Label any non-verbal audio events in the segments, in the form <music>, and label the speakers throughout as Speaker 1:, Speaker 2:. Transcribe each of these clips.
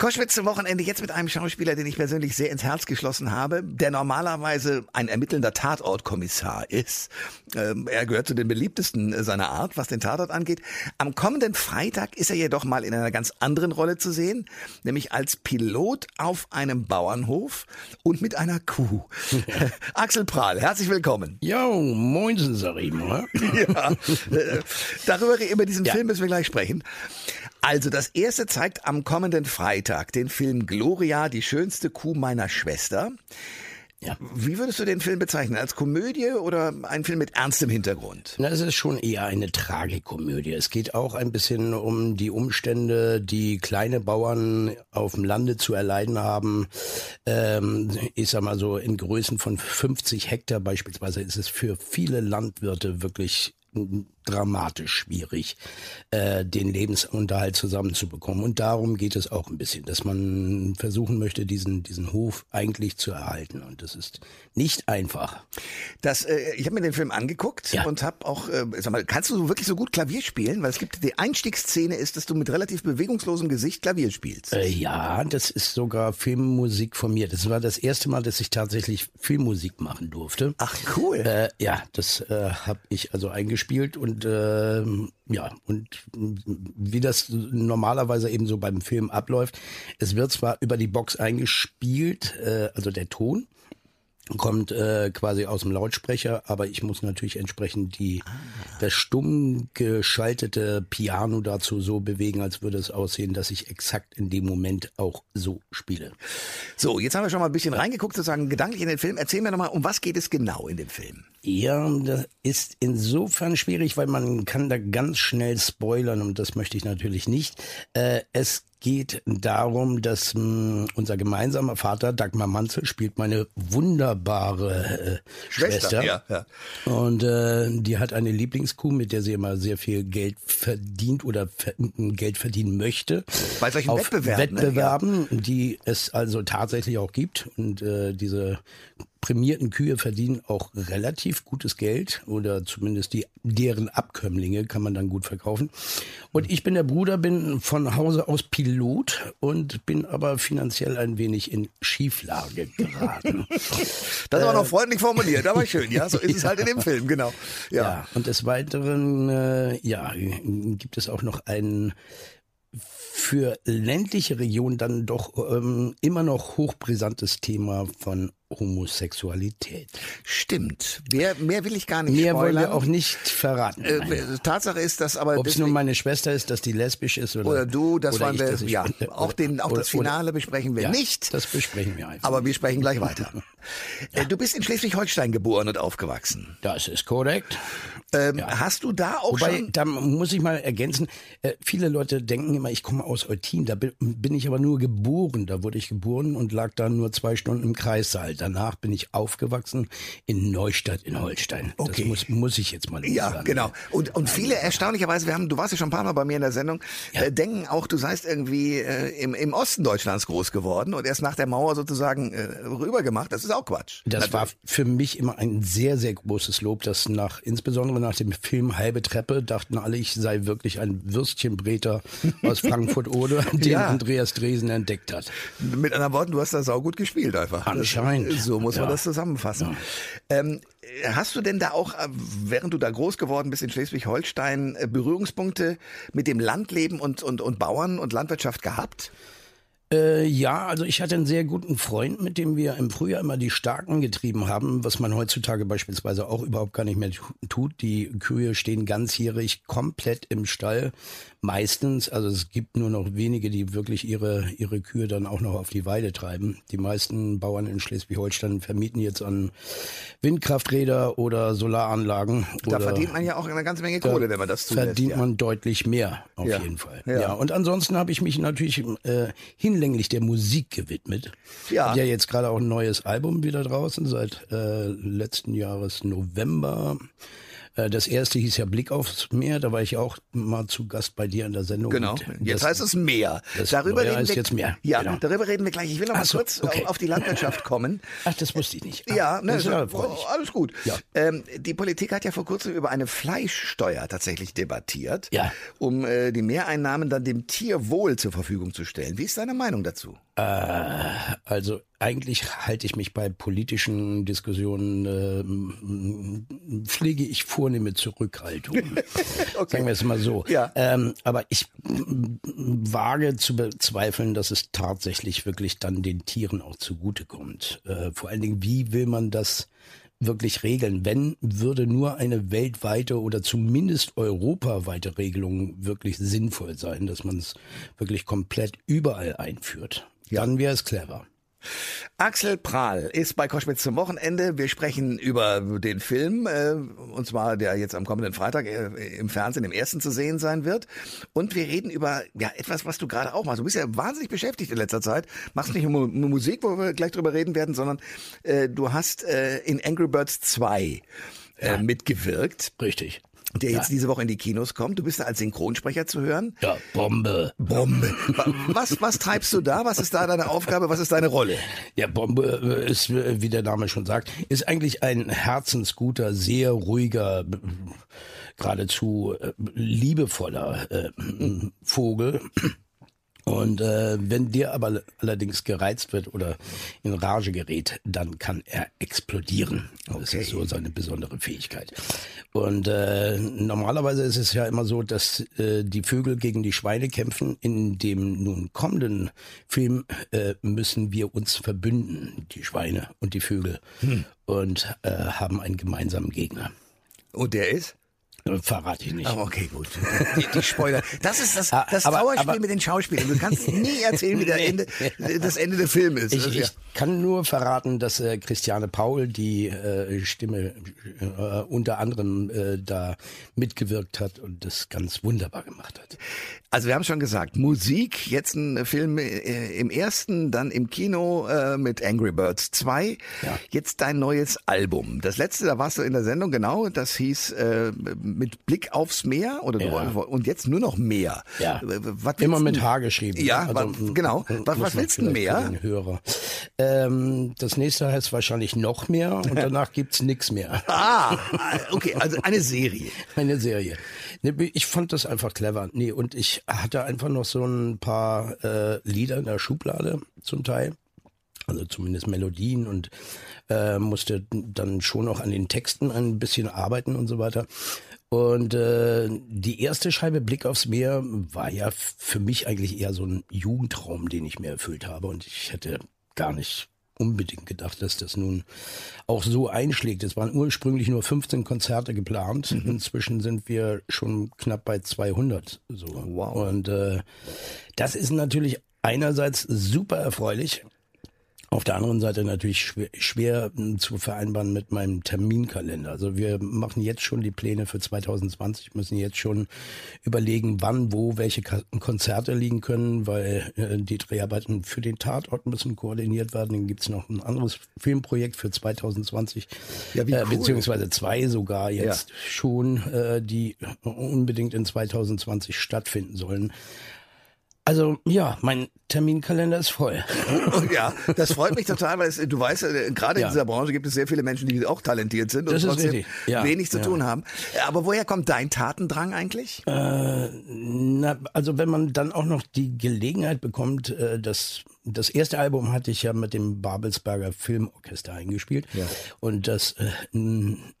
Speaker 1: Koschwitz zum Wochenende jetzt mit einem Schauspieler, den ich persönlich sehr ins Herz geschlossen habe, der normalerweise ein ermittelnder Tatortkommissar ist. Ähm, er gehört zu den beliebtesten seiner Art, was den Tatort angeht. Am kommenden Freitag ist er jedoch mal in einer ganz anderen Rolle zu sehen, nämlich als Pilot auf einem Bauernhof und mit einer Kuh. <laughs> <laughs> Axel Prahl, herzlich willkommen.
Speaker 2: Jo, moinsen, sag ich mal. <laughs>
Speaker 1: ja, äh, darüber, über diesen ja. Film müssen wir gleich sprechen. Also das erste zeigt am kommenden Freitag den Film Gloria, die schönste Kuh meiner Schwester. Ja. Wie würdest du den Film bezeichnen? Als Komödie oder ein Film mit ernstem Hintergrund?
Speaker 2: Na, es ist schon eher eine Tragikomödie. Es geht auch ein bisschen um die Umstände, die kleine Bauern auf dem Lande zu erleiden haben. Ähm, ich sag mal so, in Größen von 50 Hektar beispielsweise ist es für viele Landwirte wirklich dramatisch schwierig, äh, den Lebensunterhalt zusammenzubekommen. Und darum geht es auch ein bisschen, dass man versuchen möchte, diesen, diesen Hof eigentlich zu erhalten. Und das ist nicht einfach.
Speaker 1: Das, äh, ich habe mir den Film angeguckt ja. und habe auch, äh, sag mal, kannst du wirklich so gut Klavier spielen? Weil es gibt die Einstiegsszene ist, dass du mit relativ bewegungslosem Gesicht Klavier spielst.
Speaker 2: Äh, ja, das ist sogar Filmmusik von mir. Das war das erste Mal, dass ich tatsächlich Filmmusik machen durfte.
Speaker 1: Ach cool.
Speaker 2: Äh, ja, das äh, habe ich also eingespielt und und äh, ja, und wie das normalerweise eben so beim Film abläuft, es wird zwar über die Box eingespielt, äh, also der Ton, kommt äh, quasi aus dem Lautsprecher, aber ich muss natürlich entsprechend die ah. das stumm geschaltete Piano dazu so bewegen, als würde es aussehen, dass ich exakt in dem Moment auch so spiele.
Speaker 1: So, jetzt haben wir schon mal ein bisschen reingeguckt, sozusagen gedanklich in den Film. Erzähl mir nochmal, um was geht es genau in dem Film?
Speaker 2: Ja, das ist insofern schwierig, weil man kann da ganz schnell spoilern und das möchte ich natürlich nicht. Äh, es geht darum, dass mh, hm, unser gemeinsamer Vater, Dagmar Manzel, spielt meine wunderbare äh, Schwester. Schwester. Ja, ja. Und äh, die hat eine Lieblingskuh, mit der sie immer sehr viel Geld verdient oder ver Geld verdienen möchte.
Speaker 1: Bei solchen
Speaker 2: auf
Speaker 1: Wettbewerben,
Speaker 2: Wettbewerben ne? ja. die es also tatsächlich auch gibt. Und äh, diese prämierten Kühe verdienen auch relativ gutes Geld oder zumindest die deren Abkömmlinge kann man dann gut verkaufen. Und ich bin der Bruder, bin von Hause aus Pilot und bin aber finanziell ein wenig in Schieflage geraten. <laughs>
Speaker 1: das war noch freundlich formuliert, aber schön, ja, so ist es halt in dem <laughs> Film, genau.
Speaker 2: Ja, ja und des Weiteren, äh, ja, gibt es auch noch einen für ländliche Regionen dann doch ähm, immer noch hochbrisantes Thema von Homosexualität.
Speaker 1: Stimmt. Mehr, mehr will ich gar nicht
Speaker 2: Mehr spoilern. wollen wir auch nicht verraten.
Speaker 1: Äh, Tatsache ist, dass aber...
Speaker 2: Ob es nun meine Schwester ist, dass die lesbisch ist oder...
Speaker 1: Oder du, das
Speaker 2: oder
Speaker 1: waren
Speaker 2: ich,
Speaker 1: wir... Ja, auch, den, auch oder, das Finale besprechen wir
Speaker 2: ja,
Speaker 1: nicht.
Speaker 2: das besprechen wir einfach.
Speaker 1: Aber wir sprechen gleich weiter. ja. <laughs> Äh, du bist in Schleswig-Holstein geboren und aufgewachsen.
Speaker 2: Das ist korrekt.
Speaker 1: Ähm, ja. Hast du da auch
Speaker 2: Wobei,
Speaker 1: schon...
Speaker 2: da muss ich mal ergänzen, äh, viele Leute denken immer, ich komme aus Eutin, da bin, bin ich aber nur geboren. Da wurde ich geboren und lag da nur zwei Stunden im Kreissaal. Danach bin ich aufgewachsen in Neustadt in Holstein. Okay. Das muss, muss ich jetzt mal
Speaker 1: ja,
Speaker 2: sagen.
Speaker 1: genau. Und, und viele erstaunlicherweise, wir haben, du warst ja schon ein paar Mal bei mir in der Sendung, ja. äh, denken auch, du seist irgendwie äh, im, im Osten Deutschlands groß geworden und erst nach der Mauer sozusagen äh, rübergemacht. Das ist auch Quatsch.
Speaker 2: Das Natürlich. war für mich immer ein sehr, sehr großes Lob, dass nach, insbesondere nach dem Film Halbe Treppe, dachten alle, ich sei wirklich ein Würstchenbreter <laughs> aus Frankfurt-Oder, den ja. Andreas Dresen entdeckt hat.
Speaker 1: Mit anderen Worten, du hast da saugut gespielt einfach.
Speaker 2: Anscheinend.
Speaker 1: So muss man das zusammenfassen. Ja. Ähm, hast du denn da auch, äh, während du da groß geworden bist in Schleswig-Holstein, äh, Berührungspunkte mit dem Landleben und, und, und Bauern und Landwirtschaft gehabt?
Speaker 2: Äh, ja, also ich hatte einen sehr guten Freund, mit dem wir im Frühjahr immer die Starken getrieben haben, was man heutzutage beispielsweise auch überhaupt gar nicht mehr tut. Die Kühe stehen ganzjährig komplett im Stall meistens, also es gibt nur noch wenige, die wirklich ihre, ihre Kühe dann auch noch auf die Weide treiben. Die meisten Bauern in Schleswig-Holstein vermieten jetzt an Windkrafträder oder Solaranlagen.
Speaker 1: Da
Speaker 2: oder
Speaker 1: verdient man ja auch eine ganze Menge Kohle, wenn man das zulässt.
Speaker 2: Verdient
Speaker 1: ja.
Speaker 2: man deutlich mehr, auf
Speaker 1: ja.
Speaker 2: jeden Fall. Ja. ja. Und ansonsten habe ich mich natürlich äh, hinlänglich der Musik gewidmet. Ja. Hab ja jetzt gerade auch ein neues Album wieder draußen seit äh, letzten Jahres November. Äh, das erste hieß ja Blick aufs Meer, da war ich auch mal zu Gast bei dir in der Sendung.
Speaker 1: Genau, jetzt heißt es Meer.
Speaker 2: Das
Speaker 1: darüber reden
Speaker 2: heißt
Speaker 1: wir,
Speaker 2: jetzt Meer.
Speaker 1: Ja,
Speaker 2: Genau.
Speaker 1: darüber reden wir gleich. Ich will noch mal
Speaker 2: Ach so,
Speaker 1: kurz
Speaker 2: okay.
Speaker 1: auf die Landwirtschaft kommen. <laughs>
Speaker 2: Ach, das wusste ich nicht.
Speaker 1: Ja, ne,
Speaker 2: das ist
Speaker 1: so-
Speaker 2: ja
Speaker 1: oh, alles gut.
Speaker 2: Ja.
Speaker 1: Ähm, die Politik hat ja vor kurzem über eine Fleischsteuer tatsächlich debattiert,
Speaker 2: Ja.
Speaker 1: um äh, die Mehreinnahmen dann dem Tierwohl zur Verfügung zu stellen. Wie ist deine Meinung dazu?
Speaker 2: Also eigentlich halte ich mich bei politischen Diskussionen, ähm, pflege ich vornehme Zurückhaltung. <laughs> Sagen wir es mal so.
Speaker 1: Ja.
Speaker 2: Ähm, aber ich mm, wage zu bezweifeln, dass es tatsächlich wirklich dann den Tieren auch zugutekommt. Äh, vor allen Dingen, wie will man das wirklich regeln? Wenn würde nur eine weltweite oder zumindest europaweite Regelung wirklich sinnvoll sein, dass man es wirklich komplett überall einführt. Dann wäre es clever.
Speaker 1: Axel Prahl ist bei Koschwitz zum Wochenende. Wir sprechen über den Film, äh, und zwar der jetzt am kommenden Freitag äh, im Fernsehen im ersten zu sehen sein wird. Und wir reden über ja etwas, was du gerade auch machst. Du bist ja wahnsinnig beschäftigt in letzter Zeit. Machst nicht nur Mu- Musik, wo wir gleich drüber reden werden, sondern äh, du hast äh, in Angry Birds 2 äh, mitgewirkt,
Speaker 2: Richtig.
Speaker 1: Der jetzt diese Woche in die Kinos kommt. Du bist da als Synchronsprecher zu hören.
Speaker 2: Ja, Bombe.
Speaker 1: Bombe. Was, was treibst du da? Was ist da deine Aufgabe? Was ist deine Rolle?
Speaker 2: Ja, Bombe äh, ist, äh, wie der Name schon sagt, ist eigentlich ein herzensguter, sehr ruhiger, geradezu äh, liebevoller Vogel. Und äh, wenn der aber allerdings gereizt wird oder in Rage gerät, dann kann er explodieren. Das
Speaker 1: Okay.
Speaker 2: ist so seine besondere Fähigkeit. Und äh, normalerweise ist es ja immer so, dass äh, die Vögel gegen die Schweine kämpfen. In dem nun kommenden Film äh, müssen wir uns verbünden, die Schweine und die Vögel, und äh, haben einen gemeinsamen Gegner.
Speaker 1: Und der ist?
Speaker 2: Äh, Verrate ich nicht.
Speaker 1: Ah, okay, gut. Die, die Spoiler. Das ist das, <laughs>
Speaker 2: Ah,
Speaker 1: das
Speaker 2: aber-
Speaker 1: Trauerspiel
Speaker 2: aber-
Speaker 1: mit den Schauspielern. Du kannst <laughs> nie erzählen, wie der Ende, das Ende des Films ist.
Speaker 2: Ich,
Speaker 1: ja-
Speaker 2: ich kann nur verraten, dass äh, Christiane Paul, die äh, Stimme äh, unter anderem äh, da mitgewirkt hat und das ganz wunderbar gemacht hat.
Speaker 1: Also wir haben schon gesagt, Musik, jetzt ein Film äh, im ersten, dann im Kino mit Angry Birds 2.
Speaker 2: Ja.
Speaker 1: Jetzt dein neues Album. Das letzte, da warst du in der Sendung, genau, das hieß mit Blick aufs Meer oder
Speaker 2: Ja.
Speaker 1: und jetzt nur noch mehr.
Speaker 2: Ja.
Speaker 1: Äh, Was
Speaker 2: Immer mit H geschrieben.
Speaker 1: Ja,
Speaker 2: Also,
Speaker 1: wa-
Speaker 2: m-
Speaker 1: genau.
Speaker 2: m-
Speaker 1: Was, was willst du mehr?
Speaker 2: Hörer. Ähm, das nächste heißt wahrscheinlich noch mehr und <laughs> danach gibt's nix mehr.
Speaker 1: Ah, okay, also eine Serie. <laughs>
Speaker 2: Eine Serie. Ich fand das einfach clever. Nee, und ich hatte einfach noch so ein paar äh, Lieder in der Schublade zum Teil. Also zumindest Melodien und äh, musste dann schon auch an den Texten ein bisschen arbeiten und so weiter. Und äh, die erste Scheibe Blick aufs Meer war ja für mich eigentlich eher so ein Jugendtraum, den ich mir erfüllt habe. Und ich hätte gar nicht unbedingt gedacht, dass das nun auch so einschlägt. Es waren ursprünglich nur 15 Konzerte geplant. Inzwischen sind wir schon knapp bei 200. So.
Speaker 1: Wow.
Speaker 2: Und äh, das ist natürlich einerseits super erfreulich. Auf der anderen Seite natürlich schwer, schwer m, zu vereinbaren mit meinem Terminkalender. Also wir machen jetzt schon die Pläne für 2020, müssen jetzt schon überlegen, wann, wo, welche Konzerte liegen können, weil äh, die Dreharbeiten für den Tatort müssen koordiniert werden. Dann gibt's noch ein anderes Filmprojekt für 2020,
Speaker 1: Ja, wie
Speaker 2: äh,
Speaker 1: cool.
Speaker 2: beziehungsweise zwei sogar jetzt schon, äh, die unbedingt in 2020 stattfinden sollen. Also ja, mein Terminkalender ist voll. <laughs>
Speaker 1: Ja, das freut mich total, weil es, du weißt, äh, gerade in
Speaker 2: Ja.
Speaker 1: dieser Branche gibt es sehr viele Menschen, die auch talentiert sind und
Speaker 2: Das ist
Speaker 1: trotzdem.
Speaker 2: Ja,
Speaker 1: wenig zu
Speaker 2: ja.
Speaker 1: tun haben. Aber woher kommt dein Tatendrang eigentlich?
Speaker 2: Na, also wenn man dann auch noch die Gelegenheit bekommt, äh, das das erste Album hatte ich ja mit dem Babelsberger Filmorchester eingespielt und das äh,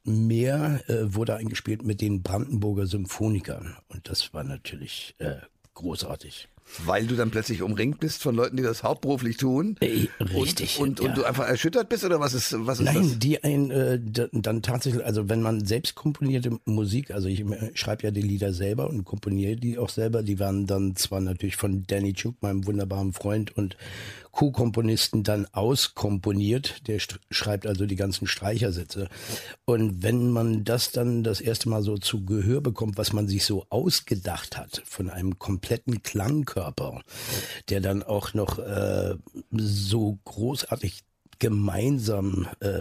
Speaker 2: Meer äh, wurde eingespielt mit den Brandenburger Symphonikern und das war natürlich äh, großartig.
Speaker 1: Weil du dann plötzlich umringt bist von Leuten, die das hauptberuflich tun.
Speaker 2: Äh, richtig,
Speaker 1: Und, und,
Speaker 2: ja.
Speaker 1: und du einfach erschüttert bist oder was ist, was ist
Speaker 2: Nein,
Speaker 1: das?
Speaker 2: die ein äh, dann tatsächlich, also wenn man selbst komponierte Musik, also ich äh, schreibe ja die Lieder selber und komponiere die auch selber, die werden dann zwar natürlich von Danny Chuk, meinem wunderbaren Freund und Co-Komponisten dann auskomponiert, der schreibt also die ganzen Streichersätze. Und wenn man das dann das erste Mal so zu Gehör bekommt, was man sich so ausgedacht hat von einem kompletten Klangkörper, der dann auch noch äh, so großartig gemeinsam äh,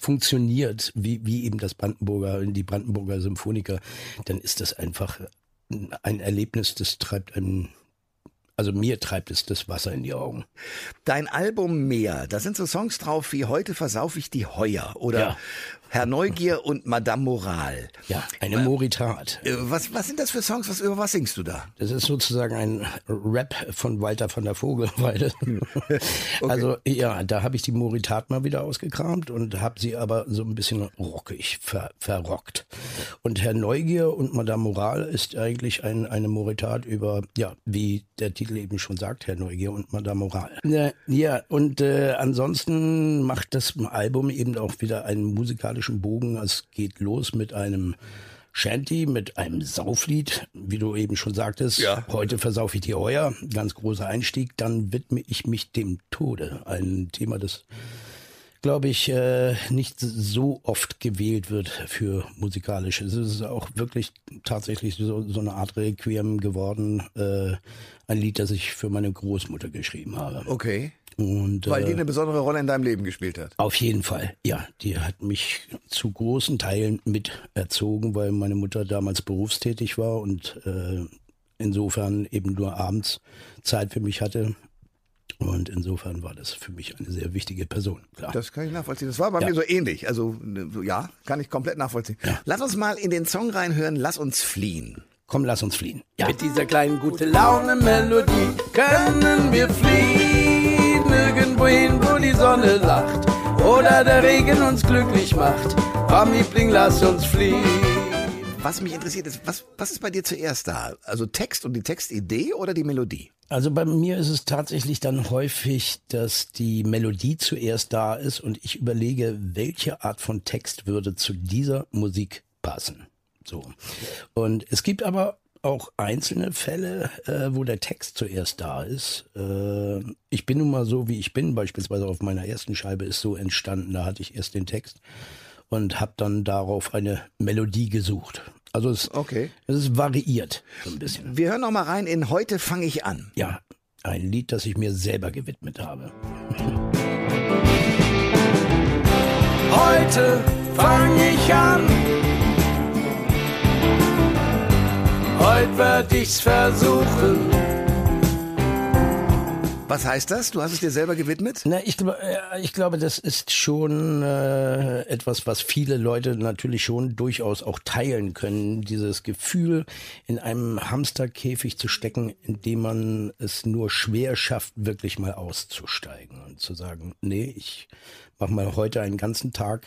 Speaker 2: funktioniert, wie, wie eben das Brandenburger, die Brandenburger Symphoniker, dann ist das einfach ein Erlebnis, das treibt einen also mir treibt es das Wasser in die Augen.
Speaker 1: Dein Album Meer, da sind so Songs drauf wie Heute versauf ich die Heuer oder ja. Herr Neugier und Madame Moral.
Speaker 2: Ja, eine Moritat.
Speaker 1: Äh, was, was sind das für Songs? Was, über was singst du da?
Speaker 2: Das ist sozusagen ein Rap von Walter von der Vogelweide. <laughs> okay. Also ja, da habe ich die Moritat mal wieder ausgekramt und habe sie aber so ein bisschen rockig ver, verrockt. Und Herr Neugier und Madame Moral ist eigentlich ein, eine Moritat über, ja, wie der Titel eben schon sagt, Herr Neugier und Madame Moral. Ja, und äh, ansonsten macht das Album eben auch wieder einen musikalischen musikalischen Bogen. Es geht los mit einem Shanty, mit einem Sauflied, wie du eben schon sagtest. Ja. Heute versaufe ich dir heuer. Ganz großer Einstieg. Dann widme ich mich dem Tode. Ein Thema, das glaube ich, äh, nicht so oft gewählt wird für musikalisch. Es ist auch wirklich tatsächlich so, so eine Art Requiem geworden. Äh, ein Lied, das ich für meine Großmutter geschrieben habe.
Speaker 1: Okay. Und, Weil die äh, eine besondere Rolle in deinem Leben gespielt hat.
Speaker 2: Auf jeden Fall, ja. Die hat mich zu großen Teilen mit erzogen, weil meine Mutter damals berufstätig war und äh, insofern eben nur abends Zeit für mich hatte. Und insofern war das für mich eine sehr wichtige Person.
Speaker 1: Klar. Das kann ich nachvollziehen. Das war bei ja. mir so ähnlich. Also ja, kann ich komplett nachvollziehen. Ja. Lass uns mal in den Song reinhören. Lass uns fliehen.
Speaker 2: Komm, lass uns fliehen.
Speaker 3: Ja. Mit dieser kleinen gute Laune Melodie können wir fliehen irgendwohin, wo die Sonne lacht oder der Regen uns glücklich macht. Komm, Liebling, lass uns fliehen.
Speaker 1: Was mich interessiert ist, was, was ist bei dir zuerst da? Also Text und die Textidee oder die Melodie?
Speaker 2: Also bei mir ist es tatsächlich dann häufig, dass die Melodie zuerst da ist und ich überlege, welche Art von Text würde zu dieser Musik passen. So. Und es gibt aber auch einzelne Fälle, äh, wo der Text zuerst da ist. Äh, ich bin nun mal so, wie ich bin. Beispielsweise auf meiner ersten Scheibe ist so entstanden. Da hatte ich erst den Text und habe dann darauf eine Melodie gesucht. Also es, okay. es ist variiert so ein bisschen.
Speaker 1: Wir hören noch mal rein in Heute fange ich an.
Speaker 2: Ja, ein Lied, das ich mir selber gewidmet habe.
Speaker 3: Heute fange ich an Heute werd ich's versuchen.
Speaker 1: Was heißt das? Du hast es dir selber gewidmet?
Speaker 2: Na, ich, ich glaube, das ist schon äh, etwas, was viele Leute natürlich schon durchaus auch teilen können. Dieses Gefühl, in einem Hamsterkäfig zu stecken, in dem man es nur schwer schafft, wirklich mal auszusteigen und zu sagen, nee, ich mach mal heute einen ganzen Tag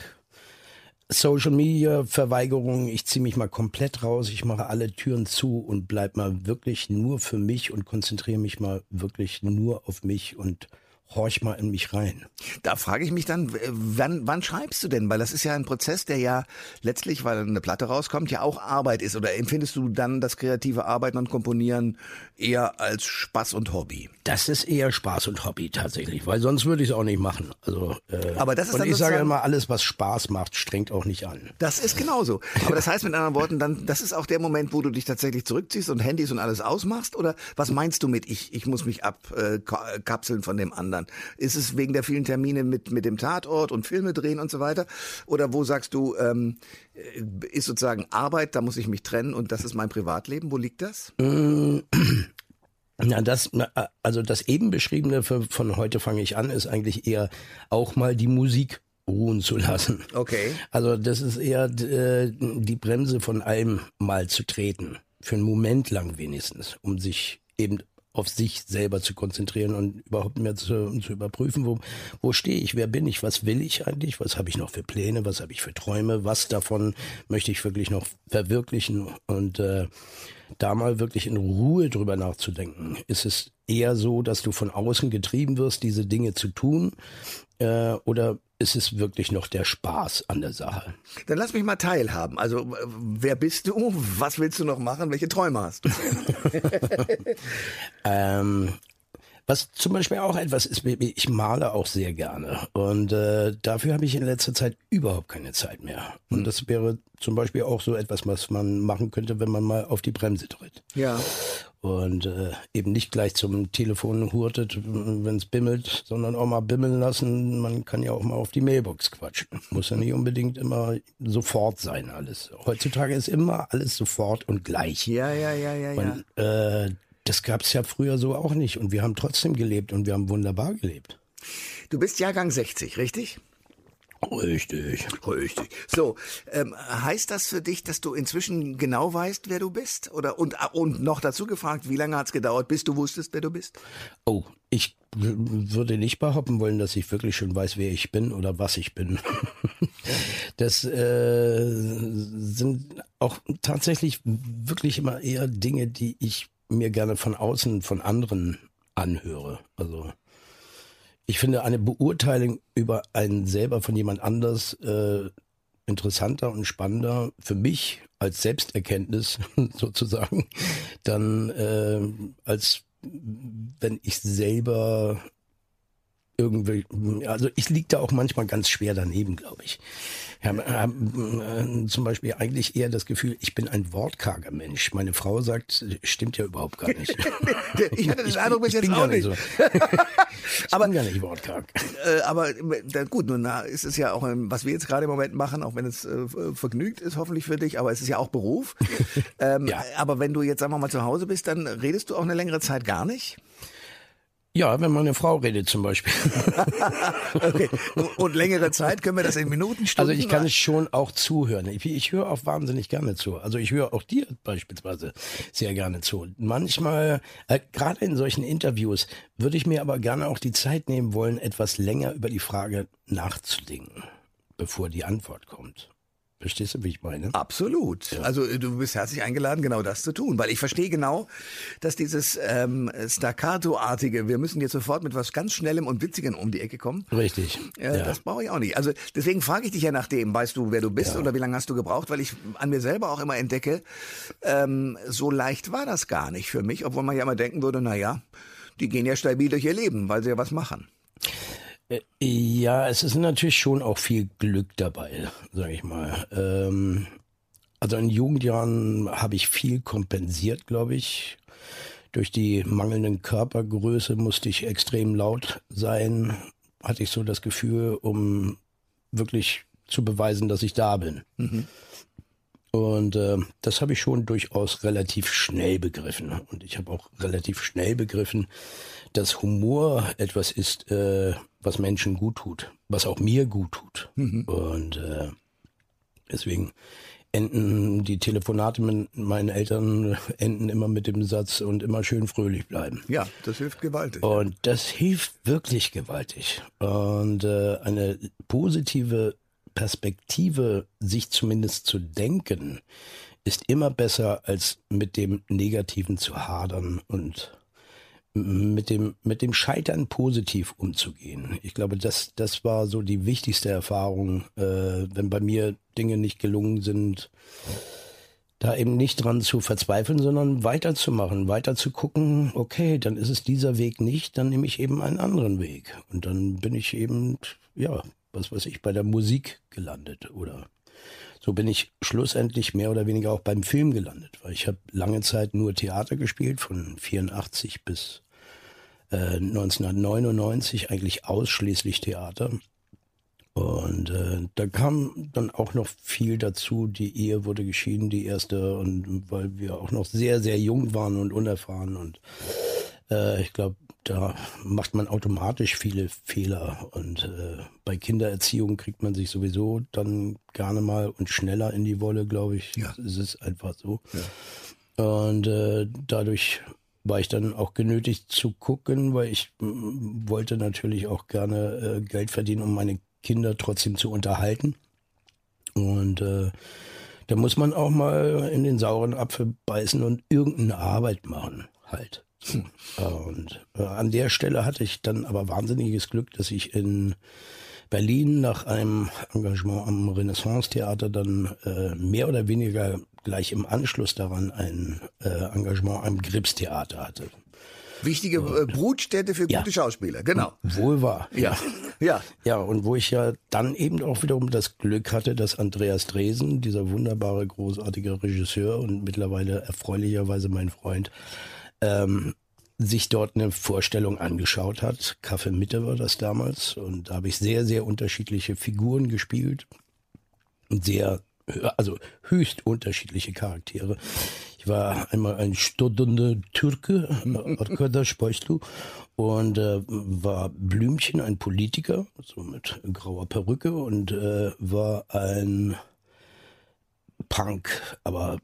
Speaker 2: Social Media Verweigerung, ich ziehe mich mal komplett raus, ich mache alle Türen zu und bleib mal wirklich nur für mich und konzentriere mich mal wirklich nur auf mich und horch mal in mich rein.
Speaker 1: Da frage ich mich dann, wann, wann schreibst du denn? Weil das ist ja ein Prozess, der ja letztlich, weil eine Platte rauskommt, ja auch Arbeit ist. Oder empfindest du dann das kreative Arbeiten und Komponieren eher als Spaß und Hobby?
Speaker 2: Das ist eher Spaß und Hobby tatsächlich, weil sonst würde ich es auch nicht machen. Also,
Speaker 1: äh, Aber das ist
Speaker 2: und
Speaker 1: dann
Speaker 2: ich sage immer, alles, was Spaß macht, strengt auch nicht an.
Speaker 1: Das ist genauso. Aber das heißt mit anderen Worten, dann, das ist auch der Moment, wo du dich tatsächlich zurückziehst und Handys und alles ausmachst? Oder was meinst du mit, ich, ich muss mich abkapseln von dem anderen? Anderen? Ist es wegen der vielen Termine mit, mit dem Tatort und Filme drehen und so weiter? Oder wo sagst du, ähm, äh, ist sozusagen Arbeit, da muss ich mich trennen und das ist mein Privatleben? Wo liegt das?
Speaker 2: Mm, <clears throat> na, das, also das eben beschriebene von heute fange ich an, ist eigentlich eher auch mal die Musik ruhen zu lassen.
Speaker 1: Okay.
Speaker 2: Also das ist eher äh, die Bremse von allem mal zu treten. Für einen Moment lang wenigstens, um sich eben auf sich selber zu konzentrieren und überhaupt mehr zu, zu überprüfen, wo, wo stehe ich, wer bin ich, was will ich eigentlich, was habe ich noch für Pläne, was habe ich für Träume, was davon möchte ich wirklich noch verwirklichen und äh, da mal wirklich in Ruhe drüber nachzudenken. Ist es eher so, dass du von außen getrieben wirst, diese Dinge zu tun, äh, oder ist es wirklich noch der Spaß an der Sache?
Speaker 1: Dann lass mich mal teilhaben. Also, wer bist du? Was willst du noch machen? Welche Träume hast du? <laughs> <laughs>
Speaker 2: ähm, Was zum Beispiel auch etwas ist, ich male auch sehr gerne. Und äh, dafür habe ich in letzter Zeit überhaupt keine Zeit mehr. Und hm. das wäre zum Beispiel auch so etwas, was man machen könnte, wenn man mal auf die Bremse tritt.
Speaker 1: Ja.
Speaker 2: Und äh, eben nicht gleich zum Telefon hurtet, wenn es bimmelt, sondern auch mal bimmeln lassen. Man kann ja auch mal auf die Mailbox quatschen. Muss ja nicht unbedingt immer sofort sein alles. Heutzutage ist immer alles sofort und gleich.
Speaker 1: Ja, ja, ja, ja,
Speaker 2: ja. Und, äh, das gab es ja früher so auch nicht. Und wir haben trotzdem gelebt und wir haben wunderbar gelebt.
Speaker 1: Du bist Jahrgang 60, richtig?
Speaker 2: Richtig.
Speaker 1: Richtig. So, ähm, heißt das für dich, dass du inzwischen genau weißt, wer du bist? Oder und, und noch dazu gefragt, wie lange hat es gedauert, bis du wusstest, wer du bist?
Speaker 2: Oh, ich würde nicht behaupten wollen, dass ich wirklich schon weiß, wer ich bin oder was ich bin. <laughs> das äh, sind auch tatsächlich wirklich immer eher Dinge, die ich mir gerne von außen, von anderen anhöre. Also ich finde eine Beurteilung über einen selber von jemand anders äh, interessanter und spannender für mich als Selbsterkenntnis <laughs> sozusagen, dann äh, als wenn ich selber irgendwie, also ich liege da auch manchmal ganz schwer daneben, glaube ich. Ich habe äh, zum Beispiel eigentlich eher das Gefühl, ich bin ein wortkarger Mensch. Meine Frau sagt, stimmt ja überhaupt gar nicht. <laughs>
Speaker 1: ich hatte den Eindruck bis jetzt auch nicht. So. <laughs>
Speaker 2: ich aber, bin gar nicht wortkarg.
Speaker 1: Äh, aber gut, nun ist es ja auch, was wir jetzt gerade im Moment machen, auch wenn es äh, vergnügt ist, hoffentlich für dich, aber es ist ja auch Beruf. <laughs> ähm, ja. Aber wenn du jetzt, sagen wir mal, zu Hause bist, dann redest du auch eine längere Zeit gar nicht?
Speaker 2: Ja, wenn meine Frau redet zum Beispiel. <laughs>
Speaker 1: okay. Und längere Zeit können wir das in Minuten,
Speaker 2: Stunden? Also ich kann es schon auch zuhören. Ich, ich höre auch wahnsinnig gerne zu. Also ich höre auch dir beispielsweise sehr gerne zu. Manchmal, äh, gerade in solchen Interviews, würde ich mir aber gerne auch die Zeit nehmen wollen, etwas länger über die Frage nachzudenken, bevor die Antwort kommt. Verstehst du, wie ich meine?
Speaker 1: Absolut. Ja. Also du bist herzlich eingeladen, genau das zu tun, weil ich verstehe genau, dass dieses ähm, Staccato-artige, wir müssen jetzt sofort mit was ganz Schnellem und Witzigem um die Ecke kommen.
Speaker 2: Richtig.
Speaker 1: Äh, ja. Das brauche ich auch nicht. Also deswegen frage ich dich ja nach dem, weißt du, wer du bist ja. oder wie lange hast du gebraucht, weil ich an mir selber auch immer entdecke, ähm, so leicht war das gar nicht für mich, obwohl man ja immer denken würde, na ja, die gehen ja stabil durch ihr Leben, weil sie ja was machen.
Speaker 2: Äh, ja, es ist natürlich schon auch viel Glück dabei, sage ich mal. Ähm, also in Jugendjahren habe ich viel kompensiert, glaube ich. Durch die mangelnden Körpergröße musste ich extrem laut sein, hatte ich so das Gefühl, um wirklich zu beweisen, dass ich da bin. Mhm. Und äh, das habe ich schon durchaus relativ schnell begriffen. Und ich habe auch relativ schnell begriffen, dass Humor etwas ist, äh, was Menschen gut tut, was auch mir gut tut. Mhm. Und äh, deswegen enden die Telefonate mit meinen Eltern <laughs> enden immer mit dem Satz und immer schön fröhlich bleiben.
Speaker 1: Ja, das hilft gewaltig.
Speaker 2: Und das hilft wirklich gewaltig. Und äh, eine positive Perspektive, sich zumindest zu denken, ist immer besser als mit dem Negativen zu hadern und mit dem, mit dem Scheitern positiv umzugehen. Ich glaube, das, das war so die wichtigste Erfahrung, äh, wenn bei mir Dinge nicht gelungen sind, da eben nicht dran zu verzweifeln, sondern weiterzumachen, weiter zu gucken, okay, dann ist es dieser Weg nicht, dann nehme ich eben einen anderen Weg. Und dann bin ich eben, ja, was weiß ich, bei der Musik gelandet oder so bin ich schlussendlich mehr oder weniger auch beim Film gelandet, weil ich habe lange Zeit nur Theater gespielt, von 84 bis 1999 äh, eigentlich ausschließlich Theater. Und äh, da kam dann auch noch viel dazu. Die Ehe wurde geschieden, die erste, und weil wir auch noch sehr, sehr jung waren und unerfahren. Und äh, ich glaube, da macht man automatisch viele Fehler. Und äh, bei Kindererziehung kriegt man sich sowieso dann gerne mal und schneller in die Wolle, glaube ich. Ja. Es ist einfach so. Ja. Und äh, dadurch war ich dann auch genötigt zu gucken, weil ich wollte natürlich auch gerne äh, Geld verdienen, um meine Kinder trotzdem zu unterhalten. Und äh, da muss man auch mal in den sauren Apfel beißen und irgendeine Arbeit machen, halt. Hm. Und äh, an der Stelle hatte ich dann aber wahnsinniges Glück, dass ich in Berlin nach einem Engagement am Renaissance-Theater dann äh, mehr oder weniger gleich im Anschluss daran ein äh, Engagement am Gripstheater hatte.
Speaker 1: Wichtige äh, Brutstätte für
Speaker 2: Ja.
Speaker 1: gute Schauspieler, genau.
Speaker 2: Wohl wahr.
Speaker 1: Ja, ja.
Speaker 2: Ja, und wo ich ja dann eben auch wiederum das Glück hatte, dass Andreas Dresen, dieser wunderbare, großartige Regisseur und mittlerweile erfreulicherweise mein Freund, ähm, sich dort eine Vorstellung angeschaut hat. Kaffee Mitte war das damals. Und da habe ich sehr, sehr unterschiedliche Figuren gespielt. Und sehr, also höchst unterschiedliche Charaktere. Ich war einmal ein studierender Türke, Arkadaş Başlu, und äh, war Blümchen, ein Politiker, so mit grauer Perücke, und äh, war ein Punk, aber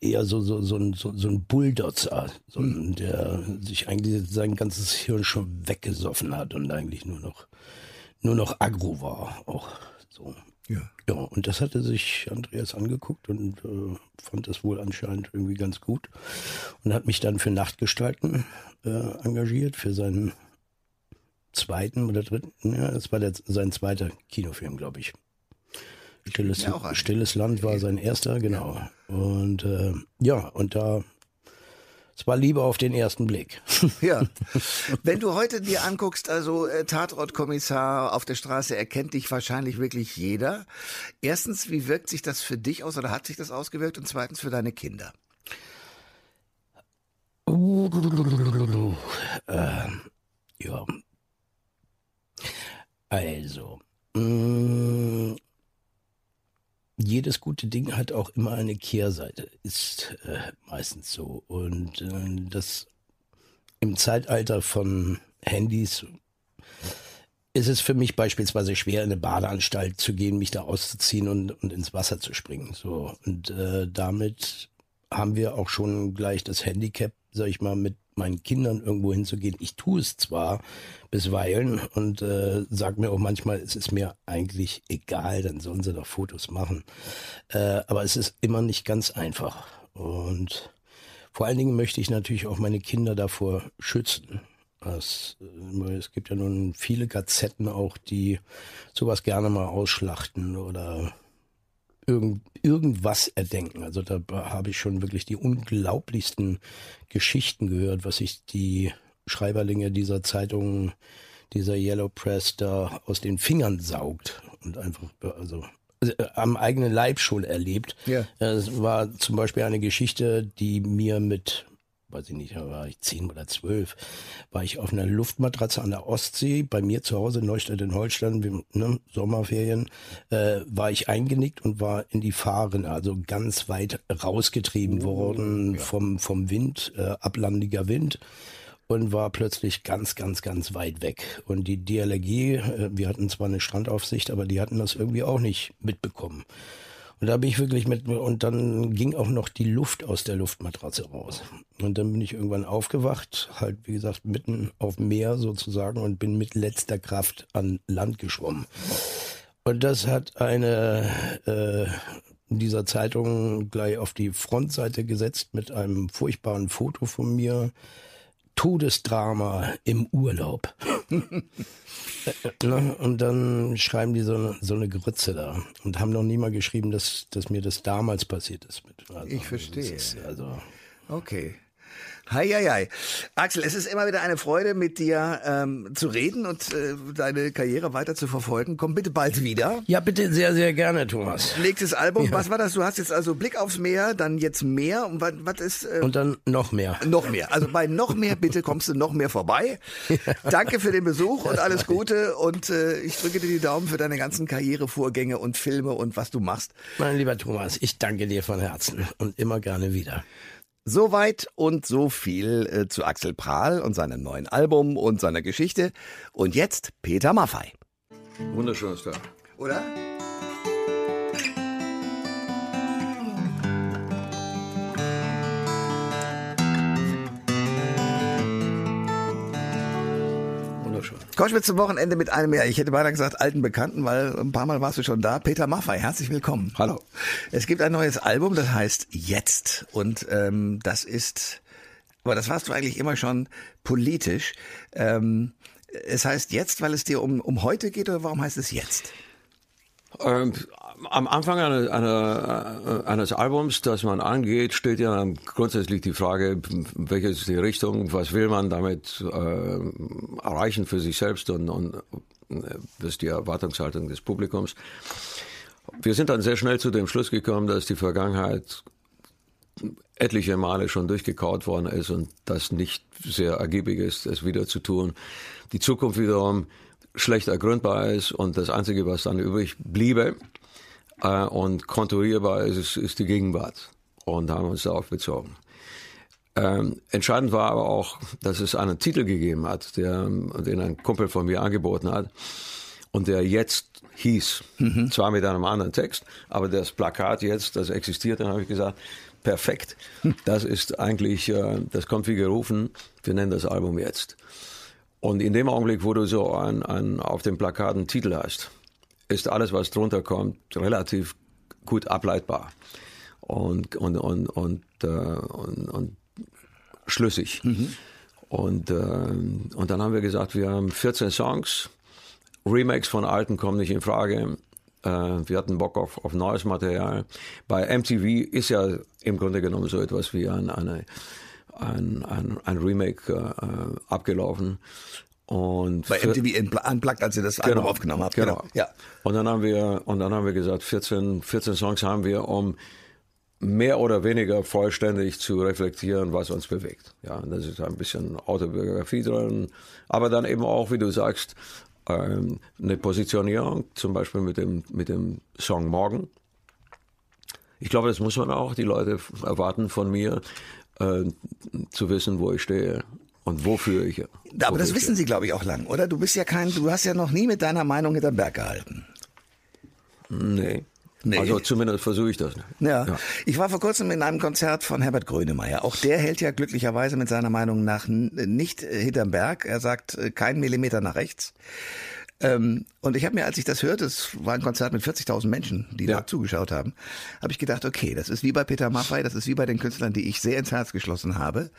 Speaker 2: eher so, so, so, ein, so, so ein Bulldozer, so ein, der sich eigentlich sein ganzes Hirn schon weggesoffen hat und eigentlich nur noch, nur noch aggro war, auch so.
Speaker 1: Ja.
Speaker 2: Ja, und das hatte sich Andreas angeguckt und äh, fand das wohl anscheinend irgendwie ganz gut und hat mich dann für Nachtgestalten äh, engagiert, für seinen zweiten oder dritten, ja, das war der, sein zweiter Kinofilm, glaube ich. Stilles,
Speaker 1: Ja,
Speaker 2: Stilles Land war sein erster, genau. Und äh, ja, und da, es war Liebe auf den ersten Blick. <laughs>
Speaker 1: Ja. Wenn du heute dir anguckst, also äh, Tatortkommissar auf der Straße erkennt dich wahrscheinlich wirklich jeder. Erstens, wie wirkt sich das für dich aus oder hat sich das ausgewirkt? Und zweitens für deine Kinder.
Speaker 2: ähm, ja. Also, mh, jedes gute Ding hat auch immer eine Kehrseite, ist äh, meistens so. Und äh, das im Zeitalter von Handys ist es für mich beispielsweise schwer, in eine Badeanstalt zu gehen, mich da auszuziehen und, und ins Wasser zu springen. So und äh, damit haben wir auch schon gleich das Handicap, sag ich mal, mit meinen Kindern irgendwo hinzugehen. Ich tue es zwar bisweilen und äh, sag mir auch manchmal, es ist mir eigentlich egal, dann sollen sie doch Fotos machen. Äh, aber es ist immer nicht ganz einfach. Und vor allen Dingen möchte ich natürlich auch meine Kinder davor schützen. Das, äh, es gibt ja nun viele Gazetten auch, die sowas gerne mal ausschlachten oder irgend, irgendwas erdenken. Also da habe ich schon wirklich die unglaublichsten Geschichten gehört, was sich die Schreiberlinge dieser Zeitungen, dieser Yellow Press da aus den Fingern saugt und einfach, also äh, am eigenen Leib schon erlebt.
Speaker 1: Ja.
Speaker 2: Es war zum Beispiel eine Geschichte, die mir mit weiß ich nicht, da war ich zehn oder zwölf, war ich auf einer Luftmatratze an der Ostsee, bei mir zu Hause, Neustadt in Holstein, ne, Sommerferien, äh, war ich eingenickt und war in die Fahrrinne, also ganz weit rausgetrieben worden vom, vom Wind, äh, ablandiger Wind und war plötzlich ganz, ganz, ganz weit weg. Und die DLRG, äh, wir hatten zwar eine Strandaufsicht, aber die hatten das irgendwie auch nicht mitbekommen. Und da bin ich wirklich mit, und dann ging auch noch die Luft aus der Luftmatratze raus. Und dann bin ich irgendwann aufgewacht, halt wie gesagt mitten auf dem Meer sozusagen und bin mit letzter Kraft an Land geschwommen. Und das hat eine äh, dieser Zeitung gleich auf die Frontseite gesetzt mit einem furchtbaren Foto von mir. Todesdrama im Urlaub. <laughs> Ne? Und dann schreiben die so eine, so eine Grütze da und haben noch nie mal geschrieben, dass, dass mir das damals passiert ist. Mit, also,
Speaker 1: Ich verstehe.
Speaker 2: ist, also,
Speaker 1: Okay. Hei, hei, hei. Axel, es ist immer wieder eine Freude, mit dir ähm, zu reden und äh, deine Karriere weiter zu verfolgen. Komm bitte bald wieder.
Speaker 2: ja, bitte sehr, sehr gerne, Thomas.
Speaker 1: Nächstes Album, was war das? Du hast jetzt also Blick aufs Meer, dann jetzt mehr und was, was ist äh,
Speaker 2: Und dann noch mehr.
Speaker 1: noch mehr? Also bei noch mehr bitte kommst du noch mehr vorbei. Danke für den Besuch und alles Gute und äh, ich drücke dir die Daumen für deine ganzen Karrierevorgänge und Filme und was du machst.
Speaker 2: Mein lieber Thomas, ich danke dir von Herzen und immer gerne wieder.
Speaker 1: Soweit und so viel äh, zu Axel Prahl und seinem neuen Album und seiner Geschichte. Und jetzt Peter Maffei.
Speaker 4: Wunderschönes Tag.
Speaker 1: Oder?
Speaker 4: Wunderschön.
Speaker 1: Koschwitz zum Wochenende mit einem, ja, ich hätte beinahe gesagt, alten Bekannten, weil ein paar Mal warst du schon da. Peter Maffei, herzlich willkommen.
Speaker 4: Hallo.
Speaker 1: Es gibt ein neues Album, das heißt Jetzt. Und ähm, das ist, aber das warst du eigentlich immer schon politisch. Ähm, es heißt jetzt, weil es dir um, um heute geht oder warum heißt es jetzt?
Speaker 4: Ähm, am Anfang einer, einer, eines Albums, das man angeht, steht ja grundsätzlich die Frage, welche ist die Richtung, was will man damit äh, erreichen für sich selbst und, und das ist die Erwartungshaltung des Publikums. Wir sind dann sehr schnell zu dem Schluss gekommen, dass die Vergangenheit etliche Male schon durchgekaut worden ist und das nicht sehr ergiebig ist, es wieder zu tun. Die Zukunft wiederum schlecht ergründbar ist und das Einzige, was dann übrig bliebe äh, und konturierbar ist, ist, die Gegenwart. Und haben uns darauf bezogen. Ähm, entscheidend war aber auch, dass es einen Titel gegeben hat, der, den ein Kumpel von mir angeboten hat und der jetzt hieß, mhm. zwar mit einem anderen Text, aber das Plakat jetzt, das existiert, dann habe ich gesagt, perfekt, das ist eigentlich, äh, das kommt wie gerufen, wir nennen das Album jetzt. Und in dem Augenblick, wo du so ein, ein, auf dem Plakat einen Titel hast, ist alles, was drunter kommt, relativ gut ableitbar und, und, und, und, äh, und, und schlüssig. Mhm. Und, äh, und dann haben wir gesagt, wir haben 14 Songs, Remakes von alten kommen nicht in Frage. Äh, wir hatten Bock auf, auf neues Material. Bei MTV ist ja im Grunde genommen so etwas wie ein, eine, ein, ein, ein Remake äh, abgelaufen. Und
Speaker 1: bei MTV Unplugged, als ihr das genau, Album aufgenommen habt.
Speaker 4: Genau. genau. Ja. Und dann haben wir und dann haben wir gesagt, 14, 14 Songs haben wir, um mehr oder weniger vollständig zu reflektieren, was uns bewegt. Ja, und das ist ein bisschen Autobiografie drin, aber dann eben auch, wie du sagst, ähm, eine Positionierung, zum Beispiel mit dem, mit dem Song Morgen. Ich glaube, das muss man auch. Die Leute erwarten von mir, äh, zu wissen, wo ich stehe und wofür ich.
Speaker 1: Aber das wissen Sie, glaube ich, auch lang, oder? Du bist ja kein, du hast ja noch nie mit deiner Meinung hinterm Berg gehalten.
Speaker 4: Nee. Nee. Also zumindest versuche ich das.
Speaker 1: Ja. ja. Ich war vor kurzem in einem Konzert von Herbert Grönemeyer. Auch der hält ja glücklicherweise mit seiner Meinung nach nicht hinterm Berg. Er sagt äh, keinen Millimeter nach rechts. Ähm, und ich habe mir, als ich das hörte, es war ein Konzert mit 40.000 Menschen, die ja. da zugeschaut haben, habe ich gedacht, okay, das ist wie bei Peter Maffay, das ist wie bei den Künstlern, die ich sehr ins Herz geschlossen habe.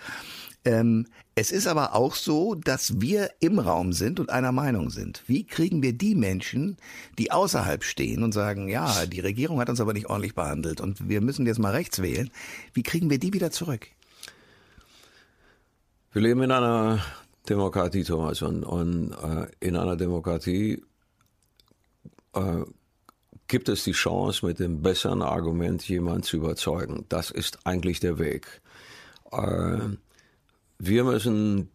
Speaker 1: Ähm, es ist aber auch so, dass wir im Raum sind und einer Meinung sind. Wie kriegen wir die Menschen, die außerhalb stehen und sagen, ja, die Regierung hat uns aber nicht ordentlich behandelt und wir müssen jetzt mal rechts wählen, wie kriegen wir die wieder zurück?
Speaker 4: Wir leben in einer Demokratie, Thomas, und, und äh, in einer Demokratie äh, gibt es die Chance, mit dem besseren Argument jemanden zu überzeugen. Das ist eigentlich der Weg. Äh, wir müssen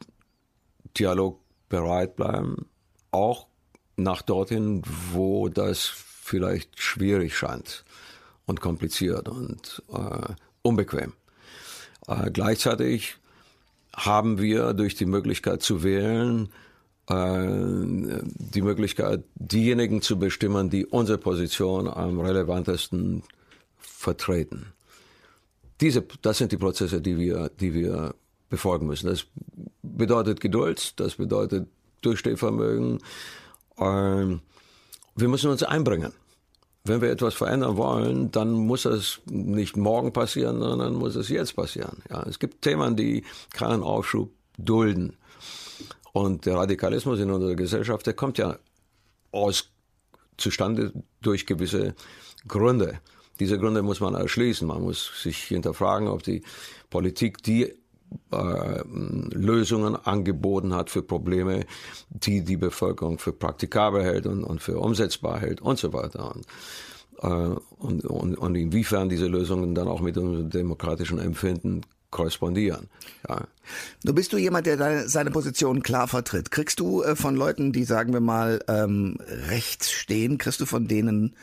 Speaker 4: dialogbereit bleiben, auch nach dorthin, wo das vielleicht schwierig scheint und kompliziert und äh, unbequem. Äh, gleichzeitig haben wir durch die Möglichkeit zu wählen, äh, die Möglichkeit, diejenigen zu bestimmen, die unsere Position am relevantesten vertreten. Diese, das sind die Prozesse, die wir, die wir befolgen müssen. Das bedeutet Geduld, das bedeutet Durchstehvermögen. Ähm, wir müssen uns einbringen. Wenn wir etwas verändern wollen, dann muss es nicht morgen passieren, sondern muss es jetzt passieren. Ja, es gibt Themen, die keinen Aufschub dulden. Und der Radikalismus in unserer Gesellschaft, der kommt ja aus zustande durch gewisse Gründe. Diese Gründe muss man erschließen. Man muss sich hinterfragen, ob die Politik die äh, Lösungen angeboten hat für Probleme, die die Bevölkerung für praktikabel hält und, und für umsetzbar hält und so weiter. Und, äh, und, und, und inwiefern diese Lösungen dann auch mit unserem demokratischen Empfinden korrespondieren. Ja.
Speaker 1: Du bist du jemand, der seine Position klar vertritt. Kriegst du äh, von Leuten, die sagen wir mal ähm, rechts stehen, kriegst du von denen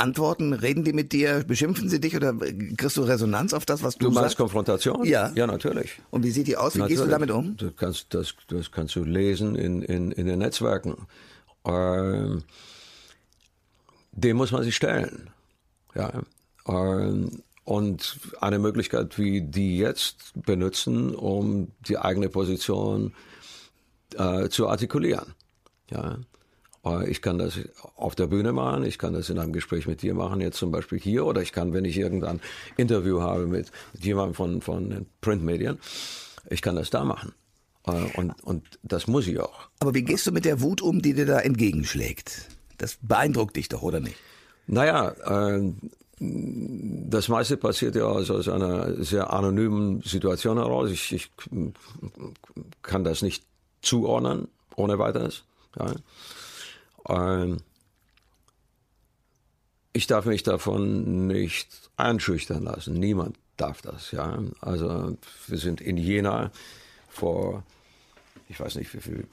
Speaker 1: antworten? Reden die mit dir? Beschimpfen sie dich oder kriegst du Resonanz auf das, was du,
Speaker 4: du meinst
Speaker 1: sagst?
Speaker 4: Konfrontation?
Speaker 1: Ja.
Speaker 4: Ja, natürlich.
Speaker 1: Und wie sieht die aus? Wie natürlich. gehst du damit um?
Speaker 4: Du kannst, das, das kannst du lesen in, in, in den Netzwerken. Ähm, dem muss man sich stellen. Ja. Ähm, und eine Möglichkeit wie die jetzt benutzen, um die eigene Position äh, zu artikulieren. Ja. Ich kann das auf der Bühne machen, ich kann das in einem Gespräch mit dir machen, jetzt zum Beispiel hier, oder ich kann, wenn ich irgendein Interview habe mit, jemandem von, von Printmedien, ich kann das da machen. Äh, und, und das muss ich auch.
Speaker 1: Aber wie gehst du mit der Wut um, die dir da entgegenschlägt? Das beeindruckt dich doch, oder nicht?
Speaker 4: Naja, äh, das meiste passiert ja aus, aus einer sehr anonymen Situation heraus. Ich, ich kann das nicht zuordnen, ohne weiteres. Ja. Ähm, ich darf mich davon nicht einschüchtern lassen. Niemand darf das. Ja. Also wir sind in Jena vor, ich weiß nicht wie viel,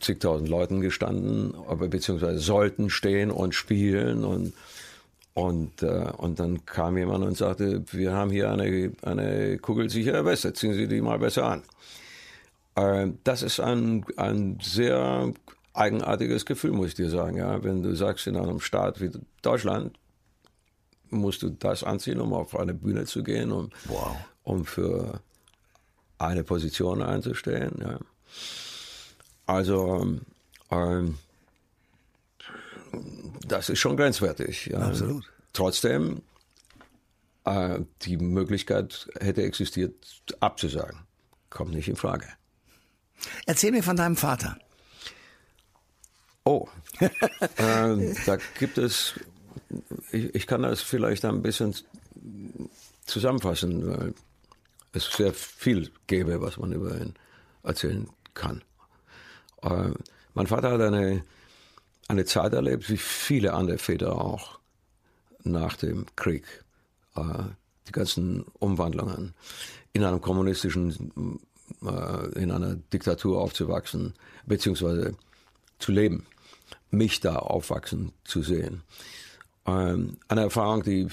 Speaker 4: zigtausend Leuten gestanden, aber beziehungsweise sollten stehen und spielen und und, äh, und dann kam jemand und sagte, wir haben hier eine, eine kugelsichere Weste, ziehen Sie die mal besser an. Äh, das ist ein, ein sehr eigenartiges Gefühl, muss ich dir sagen. Ja? Wenn du sagst, in einem Staat wie Deutschland musst du das anziehen, um auf eine Bühne zu gehen, um, wow. um für eine Position einzustehen. Ja. Also ähm, das ist schon grenzwertig. Ja.
Speaker 1: Absolut.
Speaker 4: Trotzdem, äh, die Möglichkeit hätte existiert, abzusagen. Kommt nicht in Frage.
Speaker 1: Erzähl mir von deinem Vater.
Speaker 4: Oh, <laughs> äh, da gibt es, ich, ich, kann das vielleicht ein bisschen zusammenfassen, weil es sehr viel gäbe, was man über ihn erzählen kann. Äh, mein Vater hat eine eine Zeit erlebt, wie viele andere Väter auch nach dem Krieg. Äh, die ganzen Umwandlungen in einem kommunistischen, äh, in einer Diktatur aufzuwachsen, beziehungsweise zu leben, mich da aufwachsen zu sehen. Ähm, eine Erfahrung, die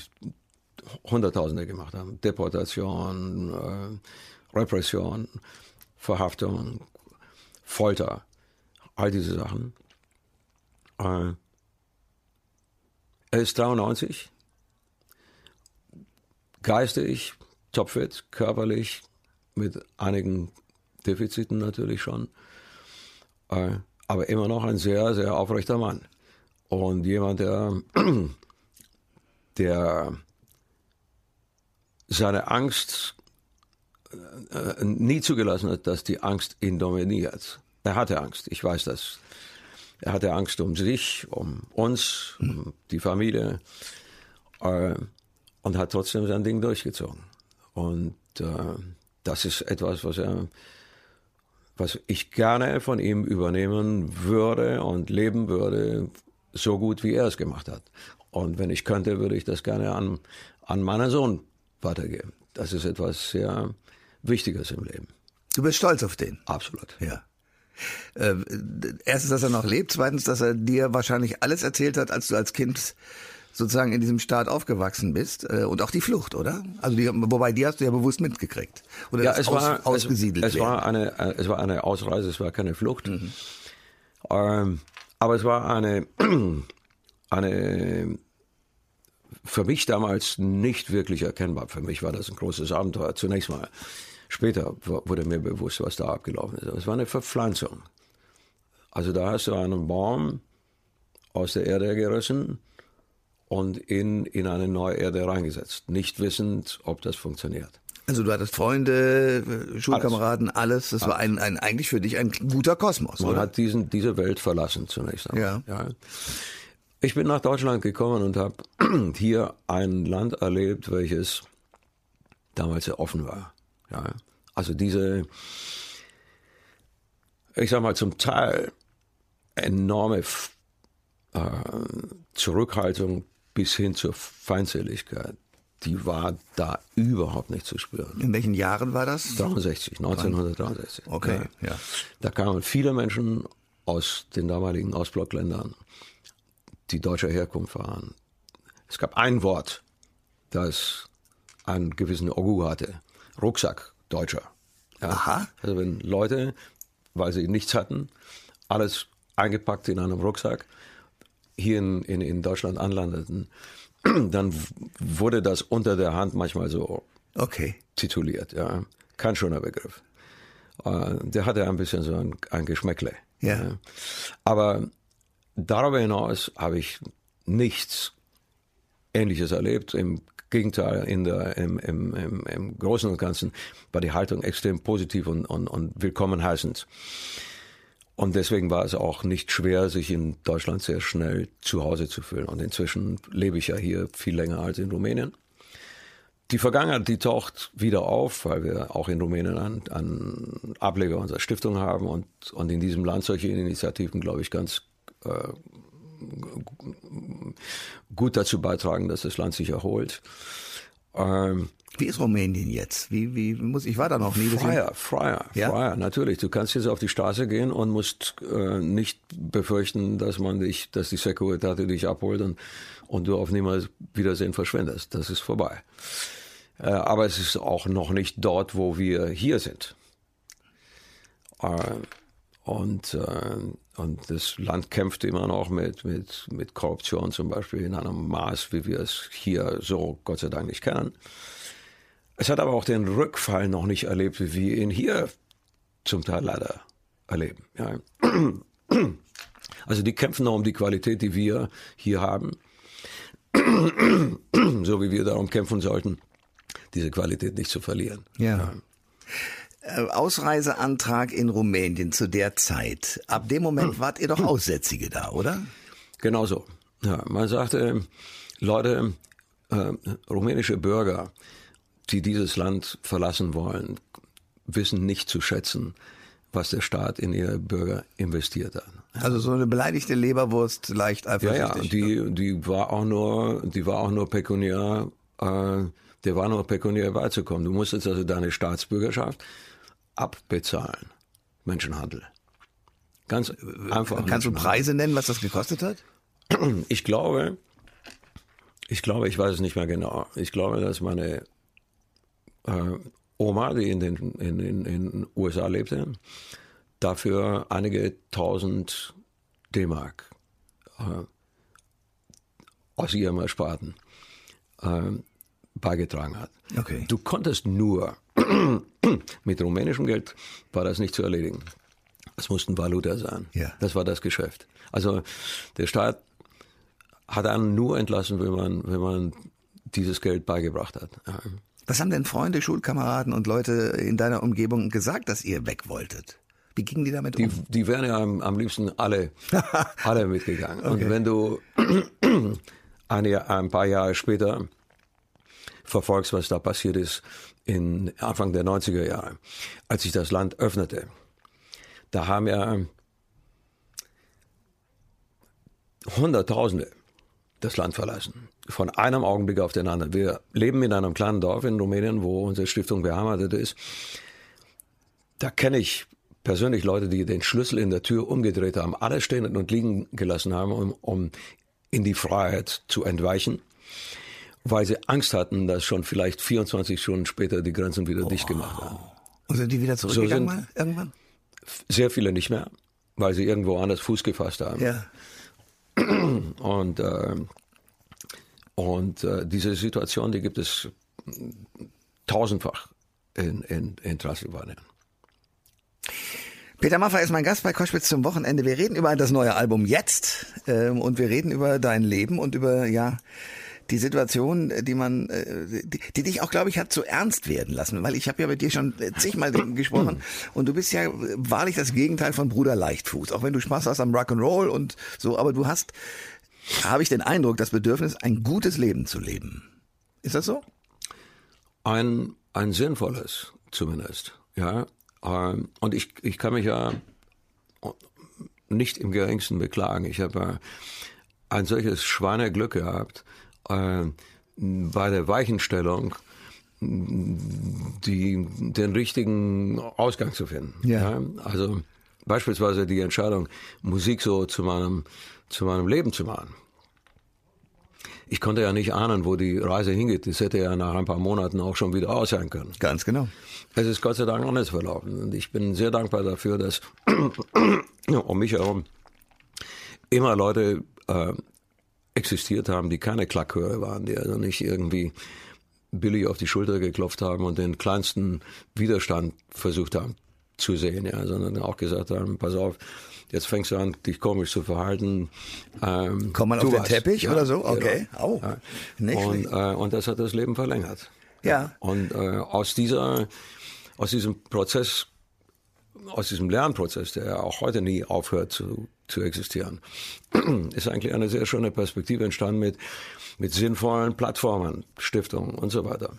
Speaker 4: Hunderttausende gemacht haben. Deportation, äh, Repression, Verhaftung, Folter, all diese Sachen. Äh, er ist 93, geistig, topfit, körperlich, mit einigen Defiziten natürlich schon, äh, aber immer noch ein sehr, sehr aufrechter Mann. Und jemand, der, <clears throat> der seine Angst äh, nie zugelassen hat, dass die Angst ihn dominiert. Er hatte Angst, ich weiß das. Er hatte Angst um sich, um uns, um die Familie äh, und hat trotzdem sein Ding durchgezogen. Und äh, das ist etwas, was er, was ich gerne von ihm übernehmen würde und leben würde, so gut wie er es gemacht hat. Und wenn ich könnte, würde ich das gerne an, an meinen Sohn weitergeben. Das ist etwas sehr Wichtiges im Leben.
Speaker 1: Du bist stolz auf den?
Speaker 4: Absolut.
Speaker 1: Ja. Äh, erstens, dass er noch lebt, zweitens, dass er dir wahrscheinlich alles erzählt hat, als du als Kind sozusagen in diesem Staat aufgewachsen bist äh, und auch die Flucht, oder? Also die, wobei die hast du ja bewusst mitgekriegt
Speaker 4: oder ja, es aus, war ausgesiedelt. Es, es war eine äh, es war eine Ausreise, es war keine Flucht, mhm. ähm, aber es war eine <clears throat> eine für mich damals nicht wirklich erkennbar. Für mich war das ein großes Abenteuer. Zunächst mal Später wurde mir bewusst, was da abgelaufen ist. Es war eine Verpflanzung. Also da hast du einen Baum aus der Erde gerissen und in, in eine neue Erde reingesetzt, nicht wissend, ob das funktioniert.
Speaker 1: Also du hattest Freunde, Schulkameraden, alles. alles. Das alles. war ein, ein, eigentlich für dich ein guter Kosmos,
Speaker 4: Man
Speaker 1: oder?
Speaker 4: hat diesen, diese Welt verlassen zunächst einmal. Ja. ja. Ich bin nach Deutschland gekommen und habe <clears throat> hier ein Land erlebt, welches damals sehr offen war. Ja, also diese, ich sag mal, zum Teil enorme äh, Zurückhaltung bis hin zur Feindseligkeit, die war da überhaupt nicht zu spüren.
Speaker 1: In welchen Jahren war das?
Speaker 4: 63, 1963.
Speaker 1: Okay, ja. ja.
Speaker 4: Da kamen viele Menschen aus den damaligen Ostblockländern, die deutscher Herkunft waren. Es gab ein Wort, das einen gewissen Ogu hatte. Rucksack, Deutscher. Ja. Aha. Also wenn Leute, weil sie nichts hatten, alles eingepackt in einem Rucksack hier in, in, in Deutschland anlandeten, <clears throat> dann wurde das unter der Hand manchmal so
Speaker 1: okay.
Speaker 4: tituliert. Ja. Kein schöner Begriff. Äh, der hatte ein bisschen so ein, ein Geschmäckle.
Speaker 1: Ja. ja.
Speaker 4: Aber darüber hinaus habe ich nichts Ähnliches erlebt. Im Gegenteil, in der, im, im, im, im Großen und Ganzen war die Haltung extrem positiv und, und, und willkommen heißend. Und deswegen war es auch nicht schwer, sich in Deutschland sehr schnell zu Hause zu fühlen. Und inzwischen lebe ich ja hier viel länger als in Rumänien. Die Vergangenheit, die taucht wieder auf, weil wir auch in Rumänien einen Ableger unserer Stiftung haben und, und in diesem Land solche Initiativen, glaube ich, ganz äh, gut dazu beitragen, dass das Land sich erholt.
Speaker 1: Ähm, wie ist Rumänien jetzt? Wie, wie muss ich war da noch nie?
Speaker 4: Freier, freier, ja? freier, natürlich. Du kannst jetzt auf die Straße gehen und musst äh, nicht befürchten, dass man dich, dass die Securitate dich abholt und, und du auf niemals Wiedersehen verschwendest. Das ist vorbei. Äh, aber es ist auch noch nicht dort, wo wir hier sind. Äh, und, äh, und das Land kämpft immer noch mit, mit, mit Korruption zum Beispiel in einem Maß, wie wir es hier so Gott sei Dank nicht kennen. Es hat aber auch den Rückfall noch nicht erlebt, wie wir ihn hier zum Teil leider erleben. Ja. Also die kämpfen noch um die Qualität, die wir hier haben, so wie wir darum kämpfen sollten, diese Qualität nicht zu verlieren.
Speaker 1: Ja. ja. Äh, Ausreiseantrag in Rumänien zu der Zeit. Ab dem Moment wart ihr doch Aussätzige da, oder?
Speaker 4: Genau so. Ja, man sagte, Leute, äh, rumänische Bürger, die dieses Land verlassen wollen, wissen nicht zu schätzen, was der Staat in ihre Bürger investiert hat.
Speaker 1: Also so eine beleidigte Leberwurst leicht einfach.
Speaker 4: Ja, ja, die, die war auch nur, die war auch nur pekuniär, äh, der war nur pekuniär beizukommen. Du musstest also deine Staatsbürgerschaft abbezahlen. Menschenhandel. Ganz einfach.
Speaker 1: Kannst du Preise nennen, was das gekostet hat? <clears throat>
Speaker 4: Ich glaube, ich glaube, ich weiß es nicht mehr genau. Ich glaube, dass meine äh, Oma, die in den in, in, in USA lebte, dafür einige tausend D-Mark äh, aus ihrem Ersparten äh, beigetragen hat.
Speaker 1: Okay.
Speaker 4: Du konntest nur <clears throat> mit rumänischem Geld war das nicht zu erledigen. Es mussten Valuta sein.
Speaker 1: Ja.
Speaker 4: Das war das Geschäft. Also der Staat hat einen nur entlassen, wenn man, wenn man dieses Geld beigebracht hat. Ja.
Speaker 1: Was haben denn Freunde, Schulkameraden und Leute in deiner Umgebung gesagt, dass ihr weg wolltet? Wie gingen die damit
Speaker 4: um? Die, die wären ja am, am liebsten alle, <laughs> alle mitgegangen. Okay. Und wenn du <clears throat> eine, ein paar Jahre später verfolgst, was da passiert ist in Anfang der 90er Jahre, als sich das Land öffnete, da haben ja Hunderttausende das Land verlassen. Von einem Augenblick auf den anderen. Wir leben in einem kleinen Dorf in Rumänien, wo unsere Stiftung beheimatet ist. Da kenne ich persönlich Leute, die den Schlüssel in der Tür umgedreht haben, alles stehen und liegen gelassen haben, um, um in die Freiheit zu entweichen, weil sie Angst hatten, dass schon vielleicht 24 Stunden später die Grenzen wieder oh. dicht gemacht haben.
Speaker 1: Und sind die wieder zurückgegangen so irgendwann?
Speaker 4: Sehr viele nicht mehr, weil sie irgendwo anders Fuß gefasst haben.
Speaker 1: Ja. <clears throat>
Speaker 4: Und, äh, und äh, diese Situation, die gibt es tausendfach in, in, in Transsilvanien.
Speaker 1: Peter Maffay ist mein Gast bei Koschwitz zum Wochenende. Wir reden über das neue Album jetzt ähm, und wir reden über dein Leben und über ja die Situation, die man, äh, die, die dich auch, glaube ich, hat zu ernst werden lassen, weil ich habe ja mit dir schon zigmal <clears throat> gesprochen und du bist ja wahrlich das Gegenteil von Bruder Leichtfuß, auch wenn du Spaß hast am Rock'n'Roll und so, aber du hast, habe ich den Eindruck, das Bedürfnis, ein gutes Leben zu leben. Ist das so?
Speaker 4: Ein, ein sinnvolles zumindest, ja. Ähm, und ich, ich kann mich ja nicht im geringsten beklagen. Ich habe ein solches Schweineglück gehabt, äh, bei der Weichenstellung die, den richtigen Ausgang zu finden.
Speaker 1: Ja. ja.
Speaker 4: Also beispielsweise die Entscheidung, Musik so zu meinem, zu meinem Leben zu machen. Ich konnte ja nicht ahnen, wo die Reise hingeht. Das hätte ja nach ein paar Monaten auch schon wieder aus sein können.
Speaker 1: Ganz genau.
Speaker 4: Es ist Gott sei Dank anders verlaufen. Und ich bin sehr dankbar dafür, dass <coughs> um mich herum immer Leute äh, existiert haben, die keine Klackhörer waren, die also nicht irgendwie billig auf die Schulter geklopft haben und den kleinsten Widerstand versucht haben zu sehen, ja, sondern auch gesagt haben, pass auf, jetzt fängst du an, dich komisch zu verhalten.
Speaker 1: Ähm, Kommt man auf den Teppich ja, oder so? Genau. Okay.
Speaker 4: Genau. Oh, ja. nicht und, äh, und das hat das Leben verlängert.
Speaker 1: Ja.
Speaker 4: Und äh, aus dieser, aus diesem Prozess aus diesem Lernprozess, der ja auch heute nie aufhört zu, zu existieren, <clears throat> ist eigentlich eine sehr schöne Perspektive entstanden mit, mit sinnvollen Plattformen, Stiftungen und so weiter.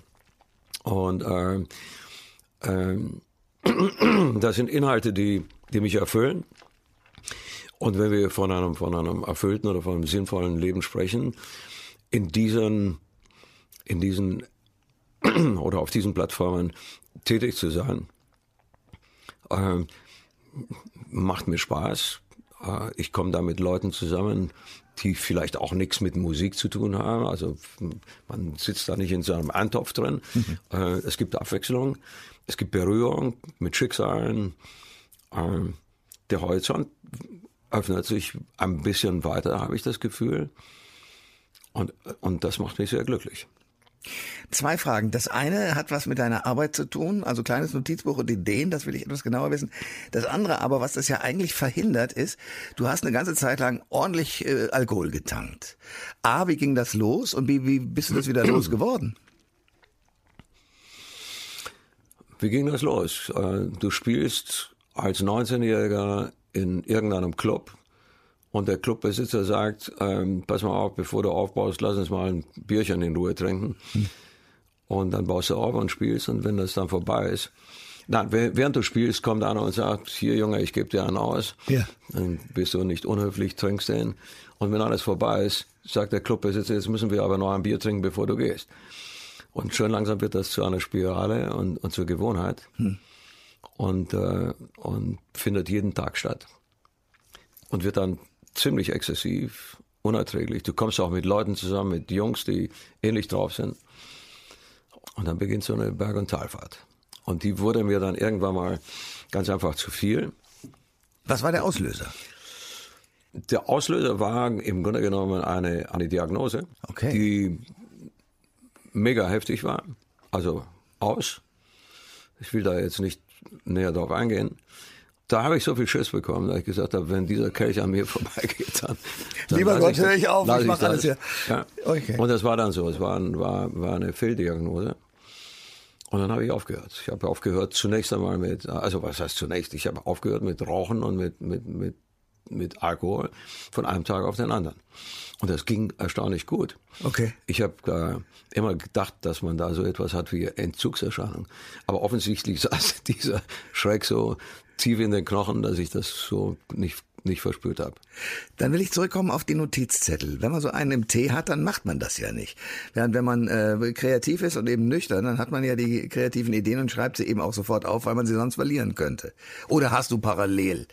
Speaker 4: Und äh, äh, <clears throat> das sind Inhalte, die, die mich erfüllen. Und wenn wir von einem, von einem erfüllten oder von einem sinnvollen Leben sprechen, in diesen, in diesen <clears throat> oder auf diesen Plattformen tätig zu sein, äh, macht mir Spaß. Äh, ich komme da mit Leuten zusammen, die vielleicht auch nichts mit Musik zu tun haben. Also man sitzt da nicht in so einem Eintopf drin. Mhm. Äh, es gibt Abwechslung, es gibt Berührung mit Schicksalen. Äh, der Horizont öffnet sich ein bisschen weiter, habe ich das Gefühl. Und, und das macht mich sehr glücklich.
Speaker 1: Zwei Fragen. Das eine hat was mit deiner Arbeit zu tun, also kleines Notizbuch und Ideen, das will ich etwas genauer wissen. Das andere aber, was das ja eigentlich verhindert, ist, du hast eine ganze Zeit lang ordentlich äh, Alkohol getankt. A, wie ging das los und wie, wie bist du das wieder losgeworden?
Speaker 4: Wie ging das los? Äh, du spielst als 19-Jähriger in irgendeinem Club und der Clubbesitzer sagt, ähm, pass mal auf, bevor du aufbaust, lass uns mal ein Bierchen in Ruhe trinken. Hm. Und dann baust du auf und spielst und wenn das dann vorbei ist, Nein, während du spielst, kommt einer und sagt, hier Junge, ich gebe dir einen aus. Ja. Dann bist du nicht unhöflich, trinkst den. Und wenn alles vorbei ist, sagt der Clubbesitzer, jetzt müssen wir aber noch ein Bier trinken, bevor du gehst. Und schön langsam wird das zu einer Spirale und, und zur Gewohnheit. Hm. Und, äh, und findet jeden Tag statt. Und wird dann ziemlich exzessiv, unerträglich. Du kommst auch mit Leuten zusammen, mit Jungs, die ähnlich drauf sind. Und dann beginnt so eine Berg- und Talfahrt. Und die wurde mir dann irgendwann mal ganz einfach zu viel.
Speaker 1: Was war der Auslöser?
Speaker 4: Der Auslöser war im Grunde genommen eine, eine Diagnose, okay. die mega heftig war. Also aus. Ich will da jetzt nicht näher drauf eingehen da habe ich so viel Schiss bekommen, dass ich gesagt habe, wenn dieser Kelch an mir <laughs> vorbeigeht, dann,
Speaker 1: dann lieber Gott, höre ich auf, ich mache alles hier.
Speaker 4: Ja. Okay. Und das war dann so, es war, war, war eine Fehldiagnose. Und dann habe ich aufgehört. Ich habe aufgehört zunächst einmal mit, also was heißt zunächst? Ich habe aufgehört mit Rauchen und mit, mit, mit, mit Alkohol von einem Tag auf den anderen. Und das ging erstaunlich gut.
Speaker 1: Okay.
Speaker 4: Ich habe äh, immer gedacht, dass man da so etwas hat wie Entzugserscheinung. Aber offensichtlich <laughs> saß dieser Schreck so tief in den Knochen, dass ich das so nicht nicht verspürt habe.
Speaker 1: Dann will ich zurückkommen auf die Notizzettel. Wenn man so einen im Tee hat, dann macht man das ja nicht. Während wenn man äh, kreativ ist und eben nüchtern, dann hat man ja die kreativen Ideen und schreibt sie eben auch sofort auf, weil man sie sonst verlieren könnte. Oder hast du parallel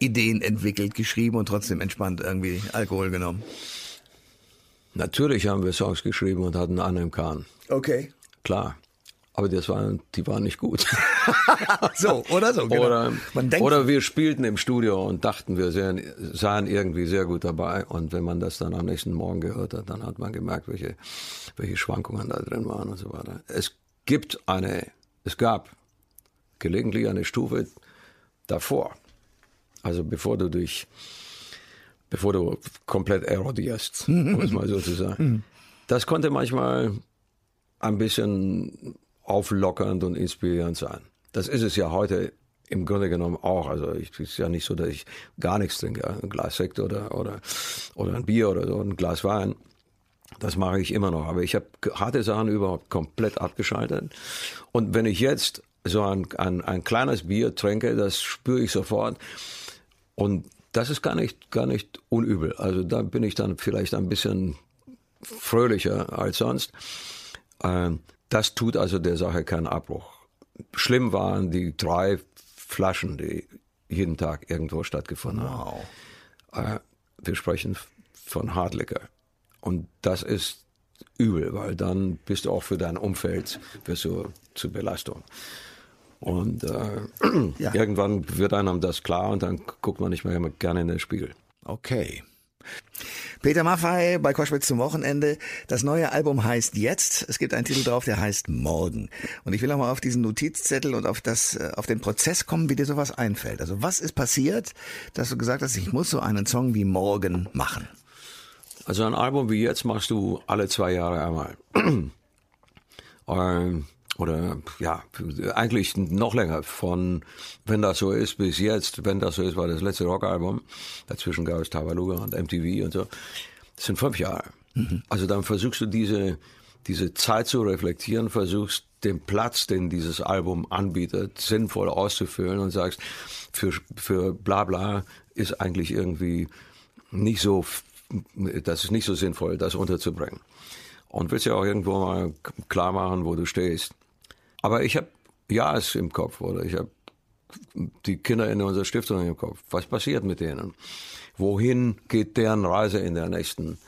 Speaker 1: Ideen entwickelt, geschrieben und trotzdem entspannt irgendwie Alkohol genommen?
Speaker 4: Natürlich haben wir Songs geschrieben und hatten einen im Kahn.
Speaker 1: Okay.
Speaker 4: Klar. Aber das waren, die waren nicht gut. <laughs>
Speaker 1: so, oder so,
Speaker 4: genau. Oder, oder wir spielten im Studio und dachten, wir sahen, sahen irgendwie sehr gut dabei. Und wenn man das dann am nächsten Morgen gehört hat, dann hat man gemerkt, welche, welche Schwankungen da drin waren und so weiter. Es gibt eine, es gab gelegentlich eine Stufe davor. Also bevor du dich bevor du komplett erodierst, um es mal so zu sagen. Mhm. Das konnte manchmal ein bisschen auflockernd und inspirierend sein. Das ist es ja heute im Grunde genommen auch. Also es ist ja nicht so, dass ich gar nichts trinke. Ein Glas Sekt oder, oder, oder ein Bier oder so, ein Glas Wein. Das mache ich immer noch. Aber ich habe harte Sachen überhaupt komplett abgeschaltet. Und wenn ich jetzt so ein, ein, ein kleines Bier trinke, das spüre ich sofort. Und das ist gar nicht, gar nicht unübel. Also da bin ich dann vielleicht ein bisschen fröhlicher als sonst. Ähm, das tut also der Sache keinen Abbruch. Schlimm waren die drei Flaschen, die jeden Tag irgendwo stattgefunden wow. haben. Äh, wir sprechen von Hardliquor. Und das ist übel, weil dann bist du auch für dein Umfeld wirst du zur Belastung. Und äh, <clears throat> ja. irgendwann wird einem das klar und dann guckt man nicht mehr gerne in den Spiegel.
Speaker 1: Okay. Peter Maffei bei Koschwitz zum Wochenende. Das neue Album heißt Jetzt. Es gibt einen Titel drauf, der heißt Morgen. Und ich will auch mal auf diesen Notizzettel und auf das, äh, auf den Prozess kommen, wie dir sowas einfällt. Also was ist passiert, dass du gesagt hast, ich muss so einen Song wie Morgen machen?
Speaker 4: Also ein Album wie Jetzt machst du alle zwei Jahre einmal. <clears throat> Ähm, oder ja, eigentlich noch länger von Wenn das so ist bis jetzt. Wenn das so ist, war das letzte Rockalbum. Dazwischen gab es Tabaluga und MTV und so. Das sind fünf Jahre. Mhm. Also dann versuchst du diese, diese Zeit zu reflektieren, versuchst den Platz, den dieses Album anbietet, sinnvoll auszufüllen und sagst, für, für bla bla ist eigentlich irgendwie nicht so, das ist nicht so sinnvoll, das unterzubringen. Und willst ja auch irgendwo mal klar machen, wo du stehst. Aber ich habe Jahres im Kopf oder ich habe die Kinder in unserer Stiftung im Kopf. Was passiert mit denen? Wohin geht deren Reise in der nächsten,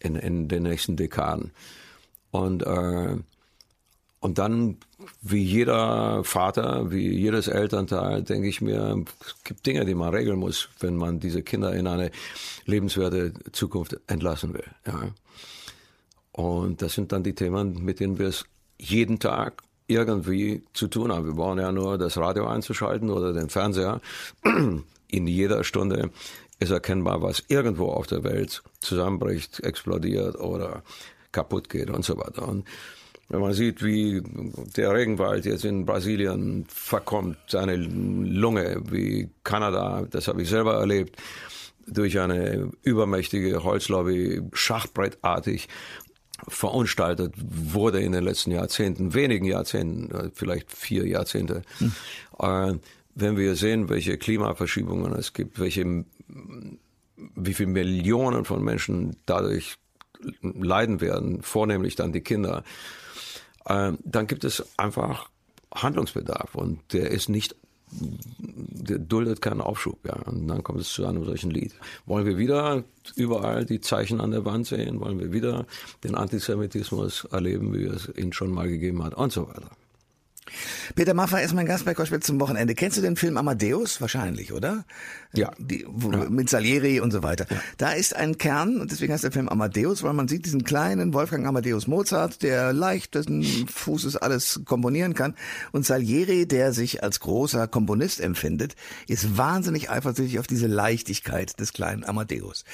Speaker 4: in, in den nächsten Dekaden? Und äh, und dann, wie jeder Vater, wie jedes Elternteil, denke ich mir, es gibt Dinge, die man regeln muss, wenn man diese Kinder in eine lebenswerte Zukunft entlassen will. Ja. Und das sind dann die Themen, mit denen wir es jeden Tag irgendwie zu tun haben. Wir brauchen ja nur das Radio einzuschalten oder den Fernseher. In jeder Stunde ist erkennbar, was irgendwo auf der Welt zusammenbricht, explodiert oder kaputt geht und so weiter. Und wenn man sieht, wie der Regenwald jetzt in Brasilien verkommt, seine Lunge, wie Kanada, das habe ich selber erlebt, durch eine übermächtige Holzlobby schachbrettartig verunstaltet wurde in den letzten Jahrzehnten, wenigen Jahrzehnten, vielleicht vier Jahrzehnte. Hm. Äh, wenn wir sehen, welche Klimaverschiebungen es gibt, welche, wie viele Millionen von Menschen dadurch leiden werden, vornehmlich dann die Kinder, äh, dann gibt es einfach Handlungsbedarf und der ist nicht duldet keinen Aufschub, ja. Und dann kommt es zu einem solchen Lied. Wollen wir wieder überall die Zeichen an der Wand sehen? Wollen wir wieder den Antisemitismus erleben, wie es ihn schon mal gegeben hat? Und so weiter.
Speaker 1: Peter Maffay ist mein Gast bei Koschwitz zum Wochenende. Kennst du den Film Amadeus? Wahrscheinlich, oder?
Speaker 4: Ja.
Speaker 1: Die, wo, ja. Mit Salieri und so weiter. Ja. Da ist ein Kern, und deswegen heißt der Film Amadeus, weil man sieht diesen kleinen Wolfgang Amadeus Mozart, der leicht dessen Fußes alles komponieren kann. Und Salieri, der sich als großer Komponist empfindet, ist wahnsinnig eifersüchtig auf diese Leichtigkeit des kleinen Amadeus.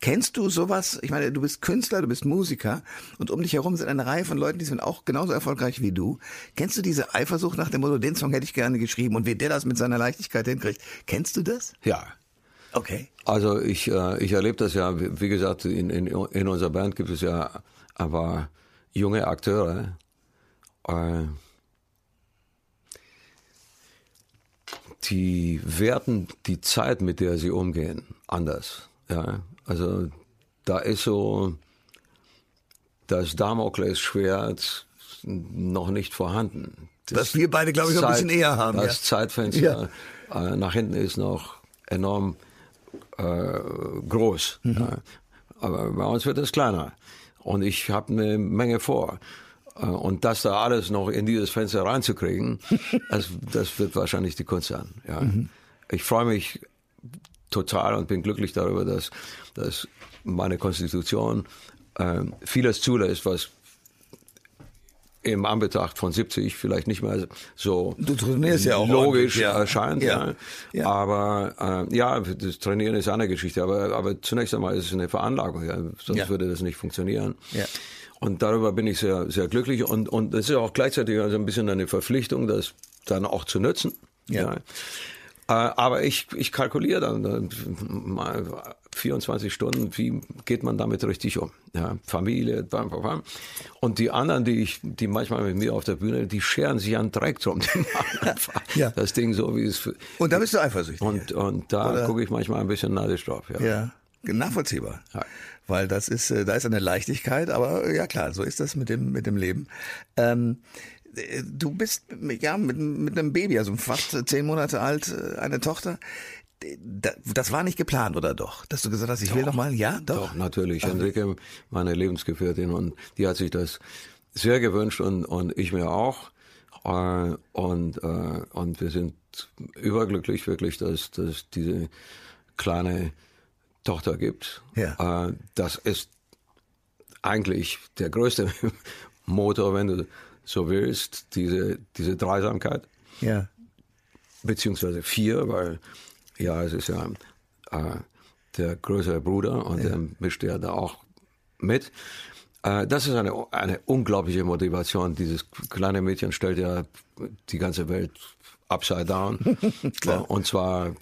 Speaker 1: Kennst du sowas? Ich meine, du bist Künstler, du bist Musiker und um dich herum sind eine Reihe von Leuten, die sind auch genauso erfolgreich wie du. Kennst du diese Eifersucht nach dem Motto, den Song hätte ich gerne geschrieben und wie der das mit seiner Leichtigkeit hinkriegt? Kennst du das?
Speaker 4: Ja.
Speaker 1: Okay.
Speaker 4: Also ich, äh, ich erlebe das ja, wie gesagt, in, in, in unserer Band gibt es ja aber junge Akteure. Äh, die werten die Zeit, mit der sie umgehen, anders. Ja, also da ist so das Damoklesschwert noch nicht vorhanden.
Speaker 1: Das Was wir beide, glaube ich, Zeit, noch ein bisschen eher haben.
Speaker 4: Das
Speaker 1: ja.
Speaker 4: Zeitfenster ja. Äh, nach hinten ist noch enorm äh, groß. Mhm. Ja. Aber bei uns wird es kleiner. Und ich habe eine Menge vor. Äh, und das da alles noch in dieses Fenster reinzukriegen, <laughs> das, das wird wahrscheinlich die Kunst sein. Ja. Mhm. Ich freue mich total und bin glücklich darüber, dass, dass meine Konstitution äh, vieles zulässt, was im Anbetracht von 70 vielleicht nicht mehr so
Speaker 1: ja
Speaker 4: logisch ja. erscheint. Ja. ja. Aber äh, ja, das Trainieren ist eine Geschichte, aber, aber zunächst einmal ist es eine Veranlagung, sonst würde das nicht funktionieren. Und darüber bin ich sehr, sehr glücklich und, und es ist auch gleichzeitig also ein bisschen eine Verpflichtung, das dann auch zu nutzen. Ja. Äh, aber ich, ich kalkuliere dann mal 24 Stunden, wie geht man damit richtig um? Ja, Familie, bam, bam, bam. Und die anderen, die ich, die manchmal mit mir auf der Bühne, die scheren sich an Dreck drum. <laughs> Ja. das Ding so, wie es.
Speaker 1: Und da bist du eifersüchtig.
Speaker 4: Und, und da gucke ich manchmal ein bisschen neidisch drauf. Ja,
Speaker 1: ja nachvollziehbar. Ja. Weil das ist, äh, da ist eine Leichtigkeit, aber ja klar, so ist das mit dem, mit dem Leben. Ähm, du bist ja mit, mit einem Baby, also fast zehn Monate alt, äh, eine Tochter. Das war nicht geplant, oder doch? Dass du gesagt hast, ich doch, will noch mal, ja, doch.
Speaker 4: Doch, natürlich. Ach. Enrique, meine Lebensgefährtin, und die hat sich das sehr gewünscht und, und ich mir auch. Äh, und, äh, und wir sind überglücklich wirklich, dass, dass diese kleine Tochter gibt. Ja. Das ist eigentlich der größte <laughs> Motor, wenn du so willst, diese, diese Dreisamkeit. Ja. Beziehungsweise vier, weil ja, es ist ja äh, der größere Bruder und ja. der mischt ja da auch mit. Äh, das ist eine, eine unglaubliche Motivation. Dieses kleine Mädchen stellt ja die ganze Welt upside down. <laughs> Und zwar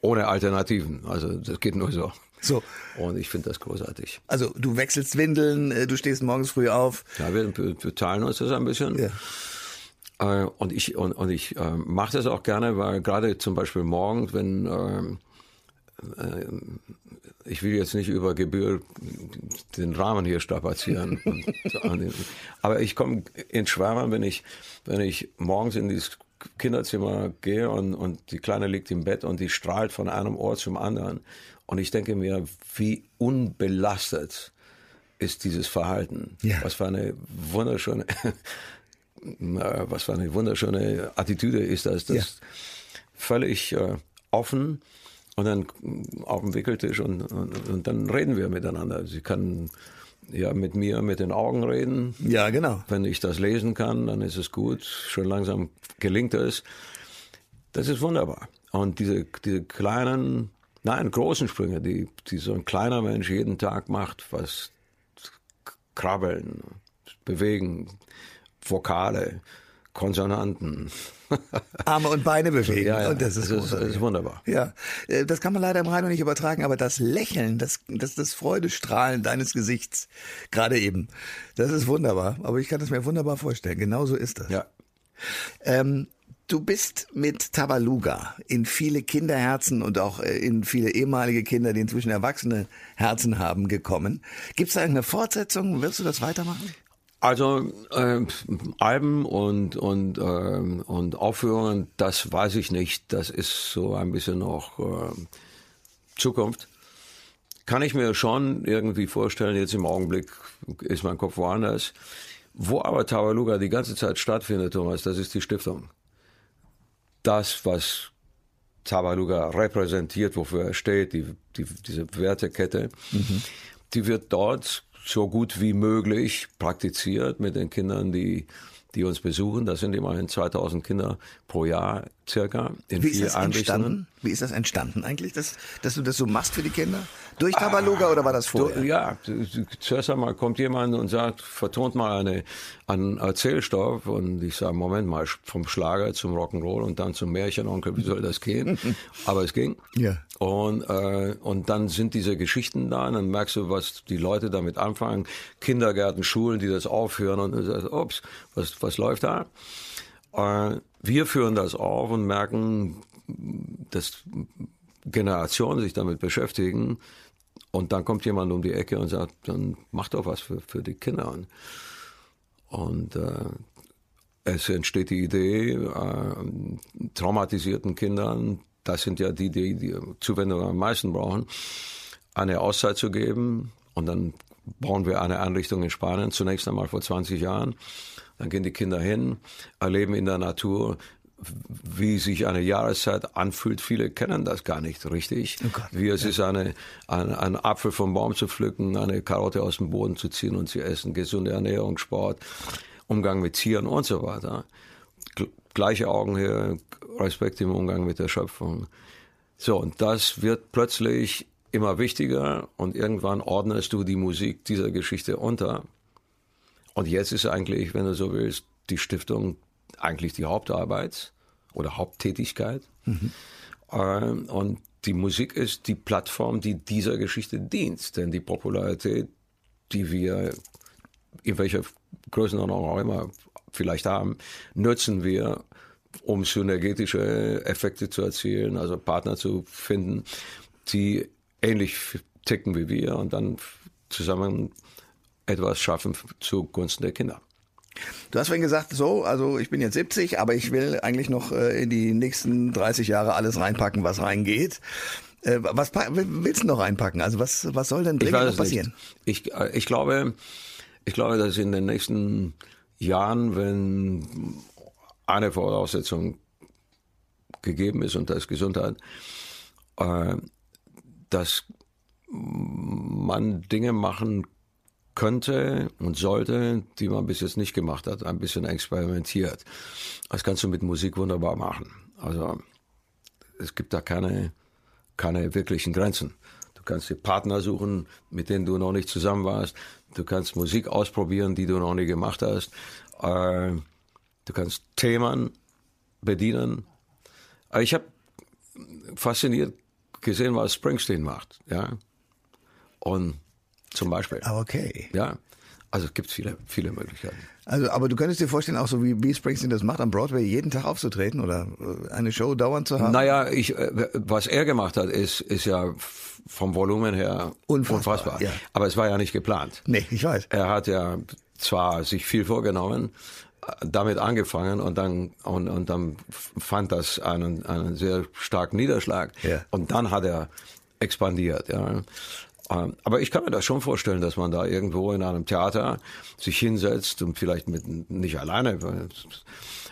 Speaker 4: ohne Alternativen. Also das geht nur so.
Speaker 1: So.
Speaker 4: Und ich finde das großartig.
Speaker 1: Also du wechselst Windeln, äh, du stehst morgens früh auf.
Speaker 4: Ja, wir, wir teilen uns das ein bisschen. Ja. Äh, und ich, und, und ich äh, mache das auch gerne, weil gerade zum Beispiel morgens, wenn äh, äh, ich will jetzt nicht über Gebühr den Rahmen hier strapazieren. <laughs> und, aber ich komme in Schwärmen, wenn ich, wenn ich morgens in dieses Kinderzimmer gehe und, und die Kleine liegt im Bett und die strahlt von einem Ohr zum anderen. Und ich denke mir, wie unbelastet ist dieses Verhalten. Ja. Was für eine wunderschöne, <laughs> was für eine wunderschöne Attitüde ist das. Das ja. völlig äh, offen und dann auf dem Wickeltisch und, und, und dann reden wir miteinander. Sie kann ja mit mir mit den Augen reden.
Speaker 1: Ja, genau.
Speaker 4: Wenn ich das lesen kann, dann ist es gut. Schon langsam gelingt es. Das ist wunderbar. Und diese, diese kleinen, nein, großen Sprünge, die, die so ein kleiner Mensch jeden Tag macht, was krabbeln, bewegen, Vokale, Konsonanten. <laughs>
Speaker 1: Arme und Beine bewegen.
Speaker 4: Ja, ja.
Speaker 1: Und das ist,
Speaker 4: das, ist, das ist, wunderbar.
Speaker 1: Ja, äh, das kann man leider im Radio nicht übertragen, aber das Lächeln, das, das, das Freudestrahlen deines Gesichts, gerade eben, das ist wunderbar. Aber ich kann es mir wunderbar vorstellen. Genau so ist das.
Speaker 4: Ja.
Speaker 1: Ähm, Du bist mit Tabaluga in viele Kinderherzen und auch äh, in viele ehemalige Kinder, die inzwischen erwachsene Herzen haben, gekommen. Gibt es da eine Fortsetzung? Wirst du das weitermachen?
Speaker 4: Also äh, Alben und und äh, und Aufführungen, das weiß ich nicht. Das ist so ein bisschen noch äh, Zukunft. Kann ich mir schon irgendwie vorstellen. Jetzt im Augenblick ist mein Kopf woanders. Wo aber Tabaluga die ganze Zeit stattfindet, Thomas, das ist die Stiftung. Das, was Tabaluga repräsentiert, wofür er steht, die, die, diese Wertekette, mhm. die wird dort so gut wie möglich praktiziert mit den Kindern, die die uns besuchen. Das sind immerhin 2000 Kinder pro Jahr circa
Speaker 1: in Wie ist das entstanden? Wie ist das entstanden eigentlich, dass, dass du das so machst für die Kinder? Durch Tabaluga oder war das vorher?
Speaker 4: Ja, zuerst einmal kommt jemand und sagt, vertont mal eine, einen Erzählstoff und ich sage, Moment mal, vom Schlager zum Rock'n'Roll und dann zum Märchenonkel, wie soll das gehen? <laughs> Aber es ging.
Speaker 1: Ja.
Speaker 4: Und, äh, und dann sind diese Geschichten da und dann merkst du, was die Leute damit anfangen. Kindergärten, Schulen, die das aufhören und du sagst, ups, was, was läuft da? Äh, wir führen das auf und merken, dass Generationen sich damit beschäftigen und dann kommt jemand um die Ecke und sagt, dann mach doch was für, für die Kinder. Und äh, es entsteht die Idee, äh, traumatisierten Kindern, das sind ja die, die die Zuwendung am meisten brauchen, eine Auszeit zu geben. Und dann bauen wir eine Einrichtung in Spanien, zunächst einmal vor 20 Jahren. Dann gehen die Kinder hin, erleben in der Natur, wie sich eine Jahreszeit anfühlt. Viele kennen das gar nicht richtig. Oh Gott, wie es ja. ist, eine, ein, einen Apfel vom Baum zu pflücken, eine Karotte aus dem Boden zu ziehen und zu essen, gesunde Ernährung, Sport, Umgang mit Tieren und so weiter. Gleiche Augenhöhe, Respekt im Umgang mit der Schöpfung. So, und das wird plötzlich immer wichtiger und irgendwann ordnest du die Musik dieser Geschichte unter. Und jetzt ist eigentlich, wenn du so willst, die Stiftung eigentlich die Hauptarbeit oder Haupttätigkeit. Mhm. und die Musik ist die Plattform, die dieser Geschichte dient. Denn die Popularität, die wir in welcher Größenordnung auch immer vielleicht haben, nutzen wir, um synergetische Effekte zu erzielen, also Partner zu finden, die ähnlich ticken wie wir und dann zusammen etwas schaffen zugunsten der Kinder.
Speaker 1: Du hast vorhin gesagt, so, also ich bin jetzt 70, aber ich will eigentlich noch äh, in die nächsten 30 Jahre alles reinpacken, was reingeht. Äh, was willst du noch reinpacken? Also was, was soll denn dringend noch passieren?
Speaker 4: Ich, äh, ich glaube, ich glaube, dass in den nächsten Jahren, wenn eine Voraussetzung gegeben ist und das ist Gesundheit, dass man Dinge machen könnte und sollte, die man bis jetzt nicht gemacht hat, ein bisschen experimentiert. Das kannst du mit Musik wunderbar machen. Also es gibt da keine, keine wirklichen Grenzen. Du kannst dir Partner suchen, mit denen du noch nicht zusammen warst. Du kannst Musik ausprobieren, die du noch nie gemacht hast. Äh, du kannst Themen bedienen. Ich habe fasziniert gesehen, was Springsteen macht. Ja. Und zum Beispiel.
Speaker 1: Ah, okay.
Speaker 4: Ja. Also es gibt viele, viele Möglichkeiten.
Speaker 1: Also, aber du könntest dir vorstellen, auch so wie, wie Springsteen das macht, am Broadway jeden Tag aufzutreten oder äh, eine Show dauernd zu haben?
Speaker 4: Naja, ich, äh, was er gemacht hat, ist, ist ja vom Volumen her
Speaker 1: Unfassbar,
Speaker 4: unfassbar.
Speaker 1: ja.
Speaker 4: Aber es war ja nicht geplant.
Speaker 1: Nee, ich weiß.
Speaker 4: Er hat ja zwar sich viel vorgenommen, damit angefangen und dann und, und dann fand das einen, einen sehr starken Niederschlag.
Speaker 1: Ja.
Speaker 4: Und dann hat er expandiert. Ja. Ähm, Aber ich kann mir das schon vorstellen, dass man da irgendwo in einem Theater sich hinsetzt und vielleicht mit nicht alleine,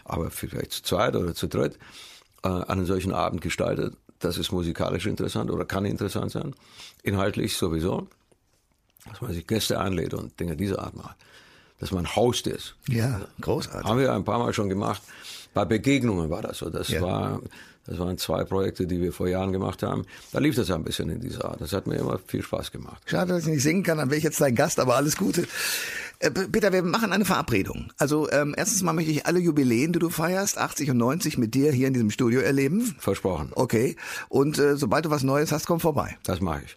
Speaker 4: aber vielleicht zu zweit oder zu dritt äh, einen solchen Abend gestaltet. Das ist musikalisch interessant oder kann interessant sein, inhaltlich sowieso, dass man sich Gäste einlädt und Dinge dieser Art macht, dass man Host ist.
Speaker 1: Ja, großartig.
Speaker 4: Haben wir ein paar Mal schon gemacht. Bei Begegnungen war das so. Das
Speaker 1: Ja.
Speaker 4: war, das waren zwei Projekte, die wir vor Jahren gemacht haben. Da lief das ein bisschen in dieser Art. Das hat mir immer viel Spaß gemacht.
Speaker 1: Schade, dass ich nicht singen kann, dann wäre ich jetzt dein Gast, aber alles Gute. Äh, Peter, wir machen eine Verabredung. Also ähm, erstens mal möchte ich alle Jubiläen, die du feierst, 80 und 90, mit dir hier in diesem Studio erleben.
Speaker 4: Versprochen.
Speaker 1: Okay. Und äh, sobald du was Neues hast, komm vorbei.
Speaker 4: Das mache ich.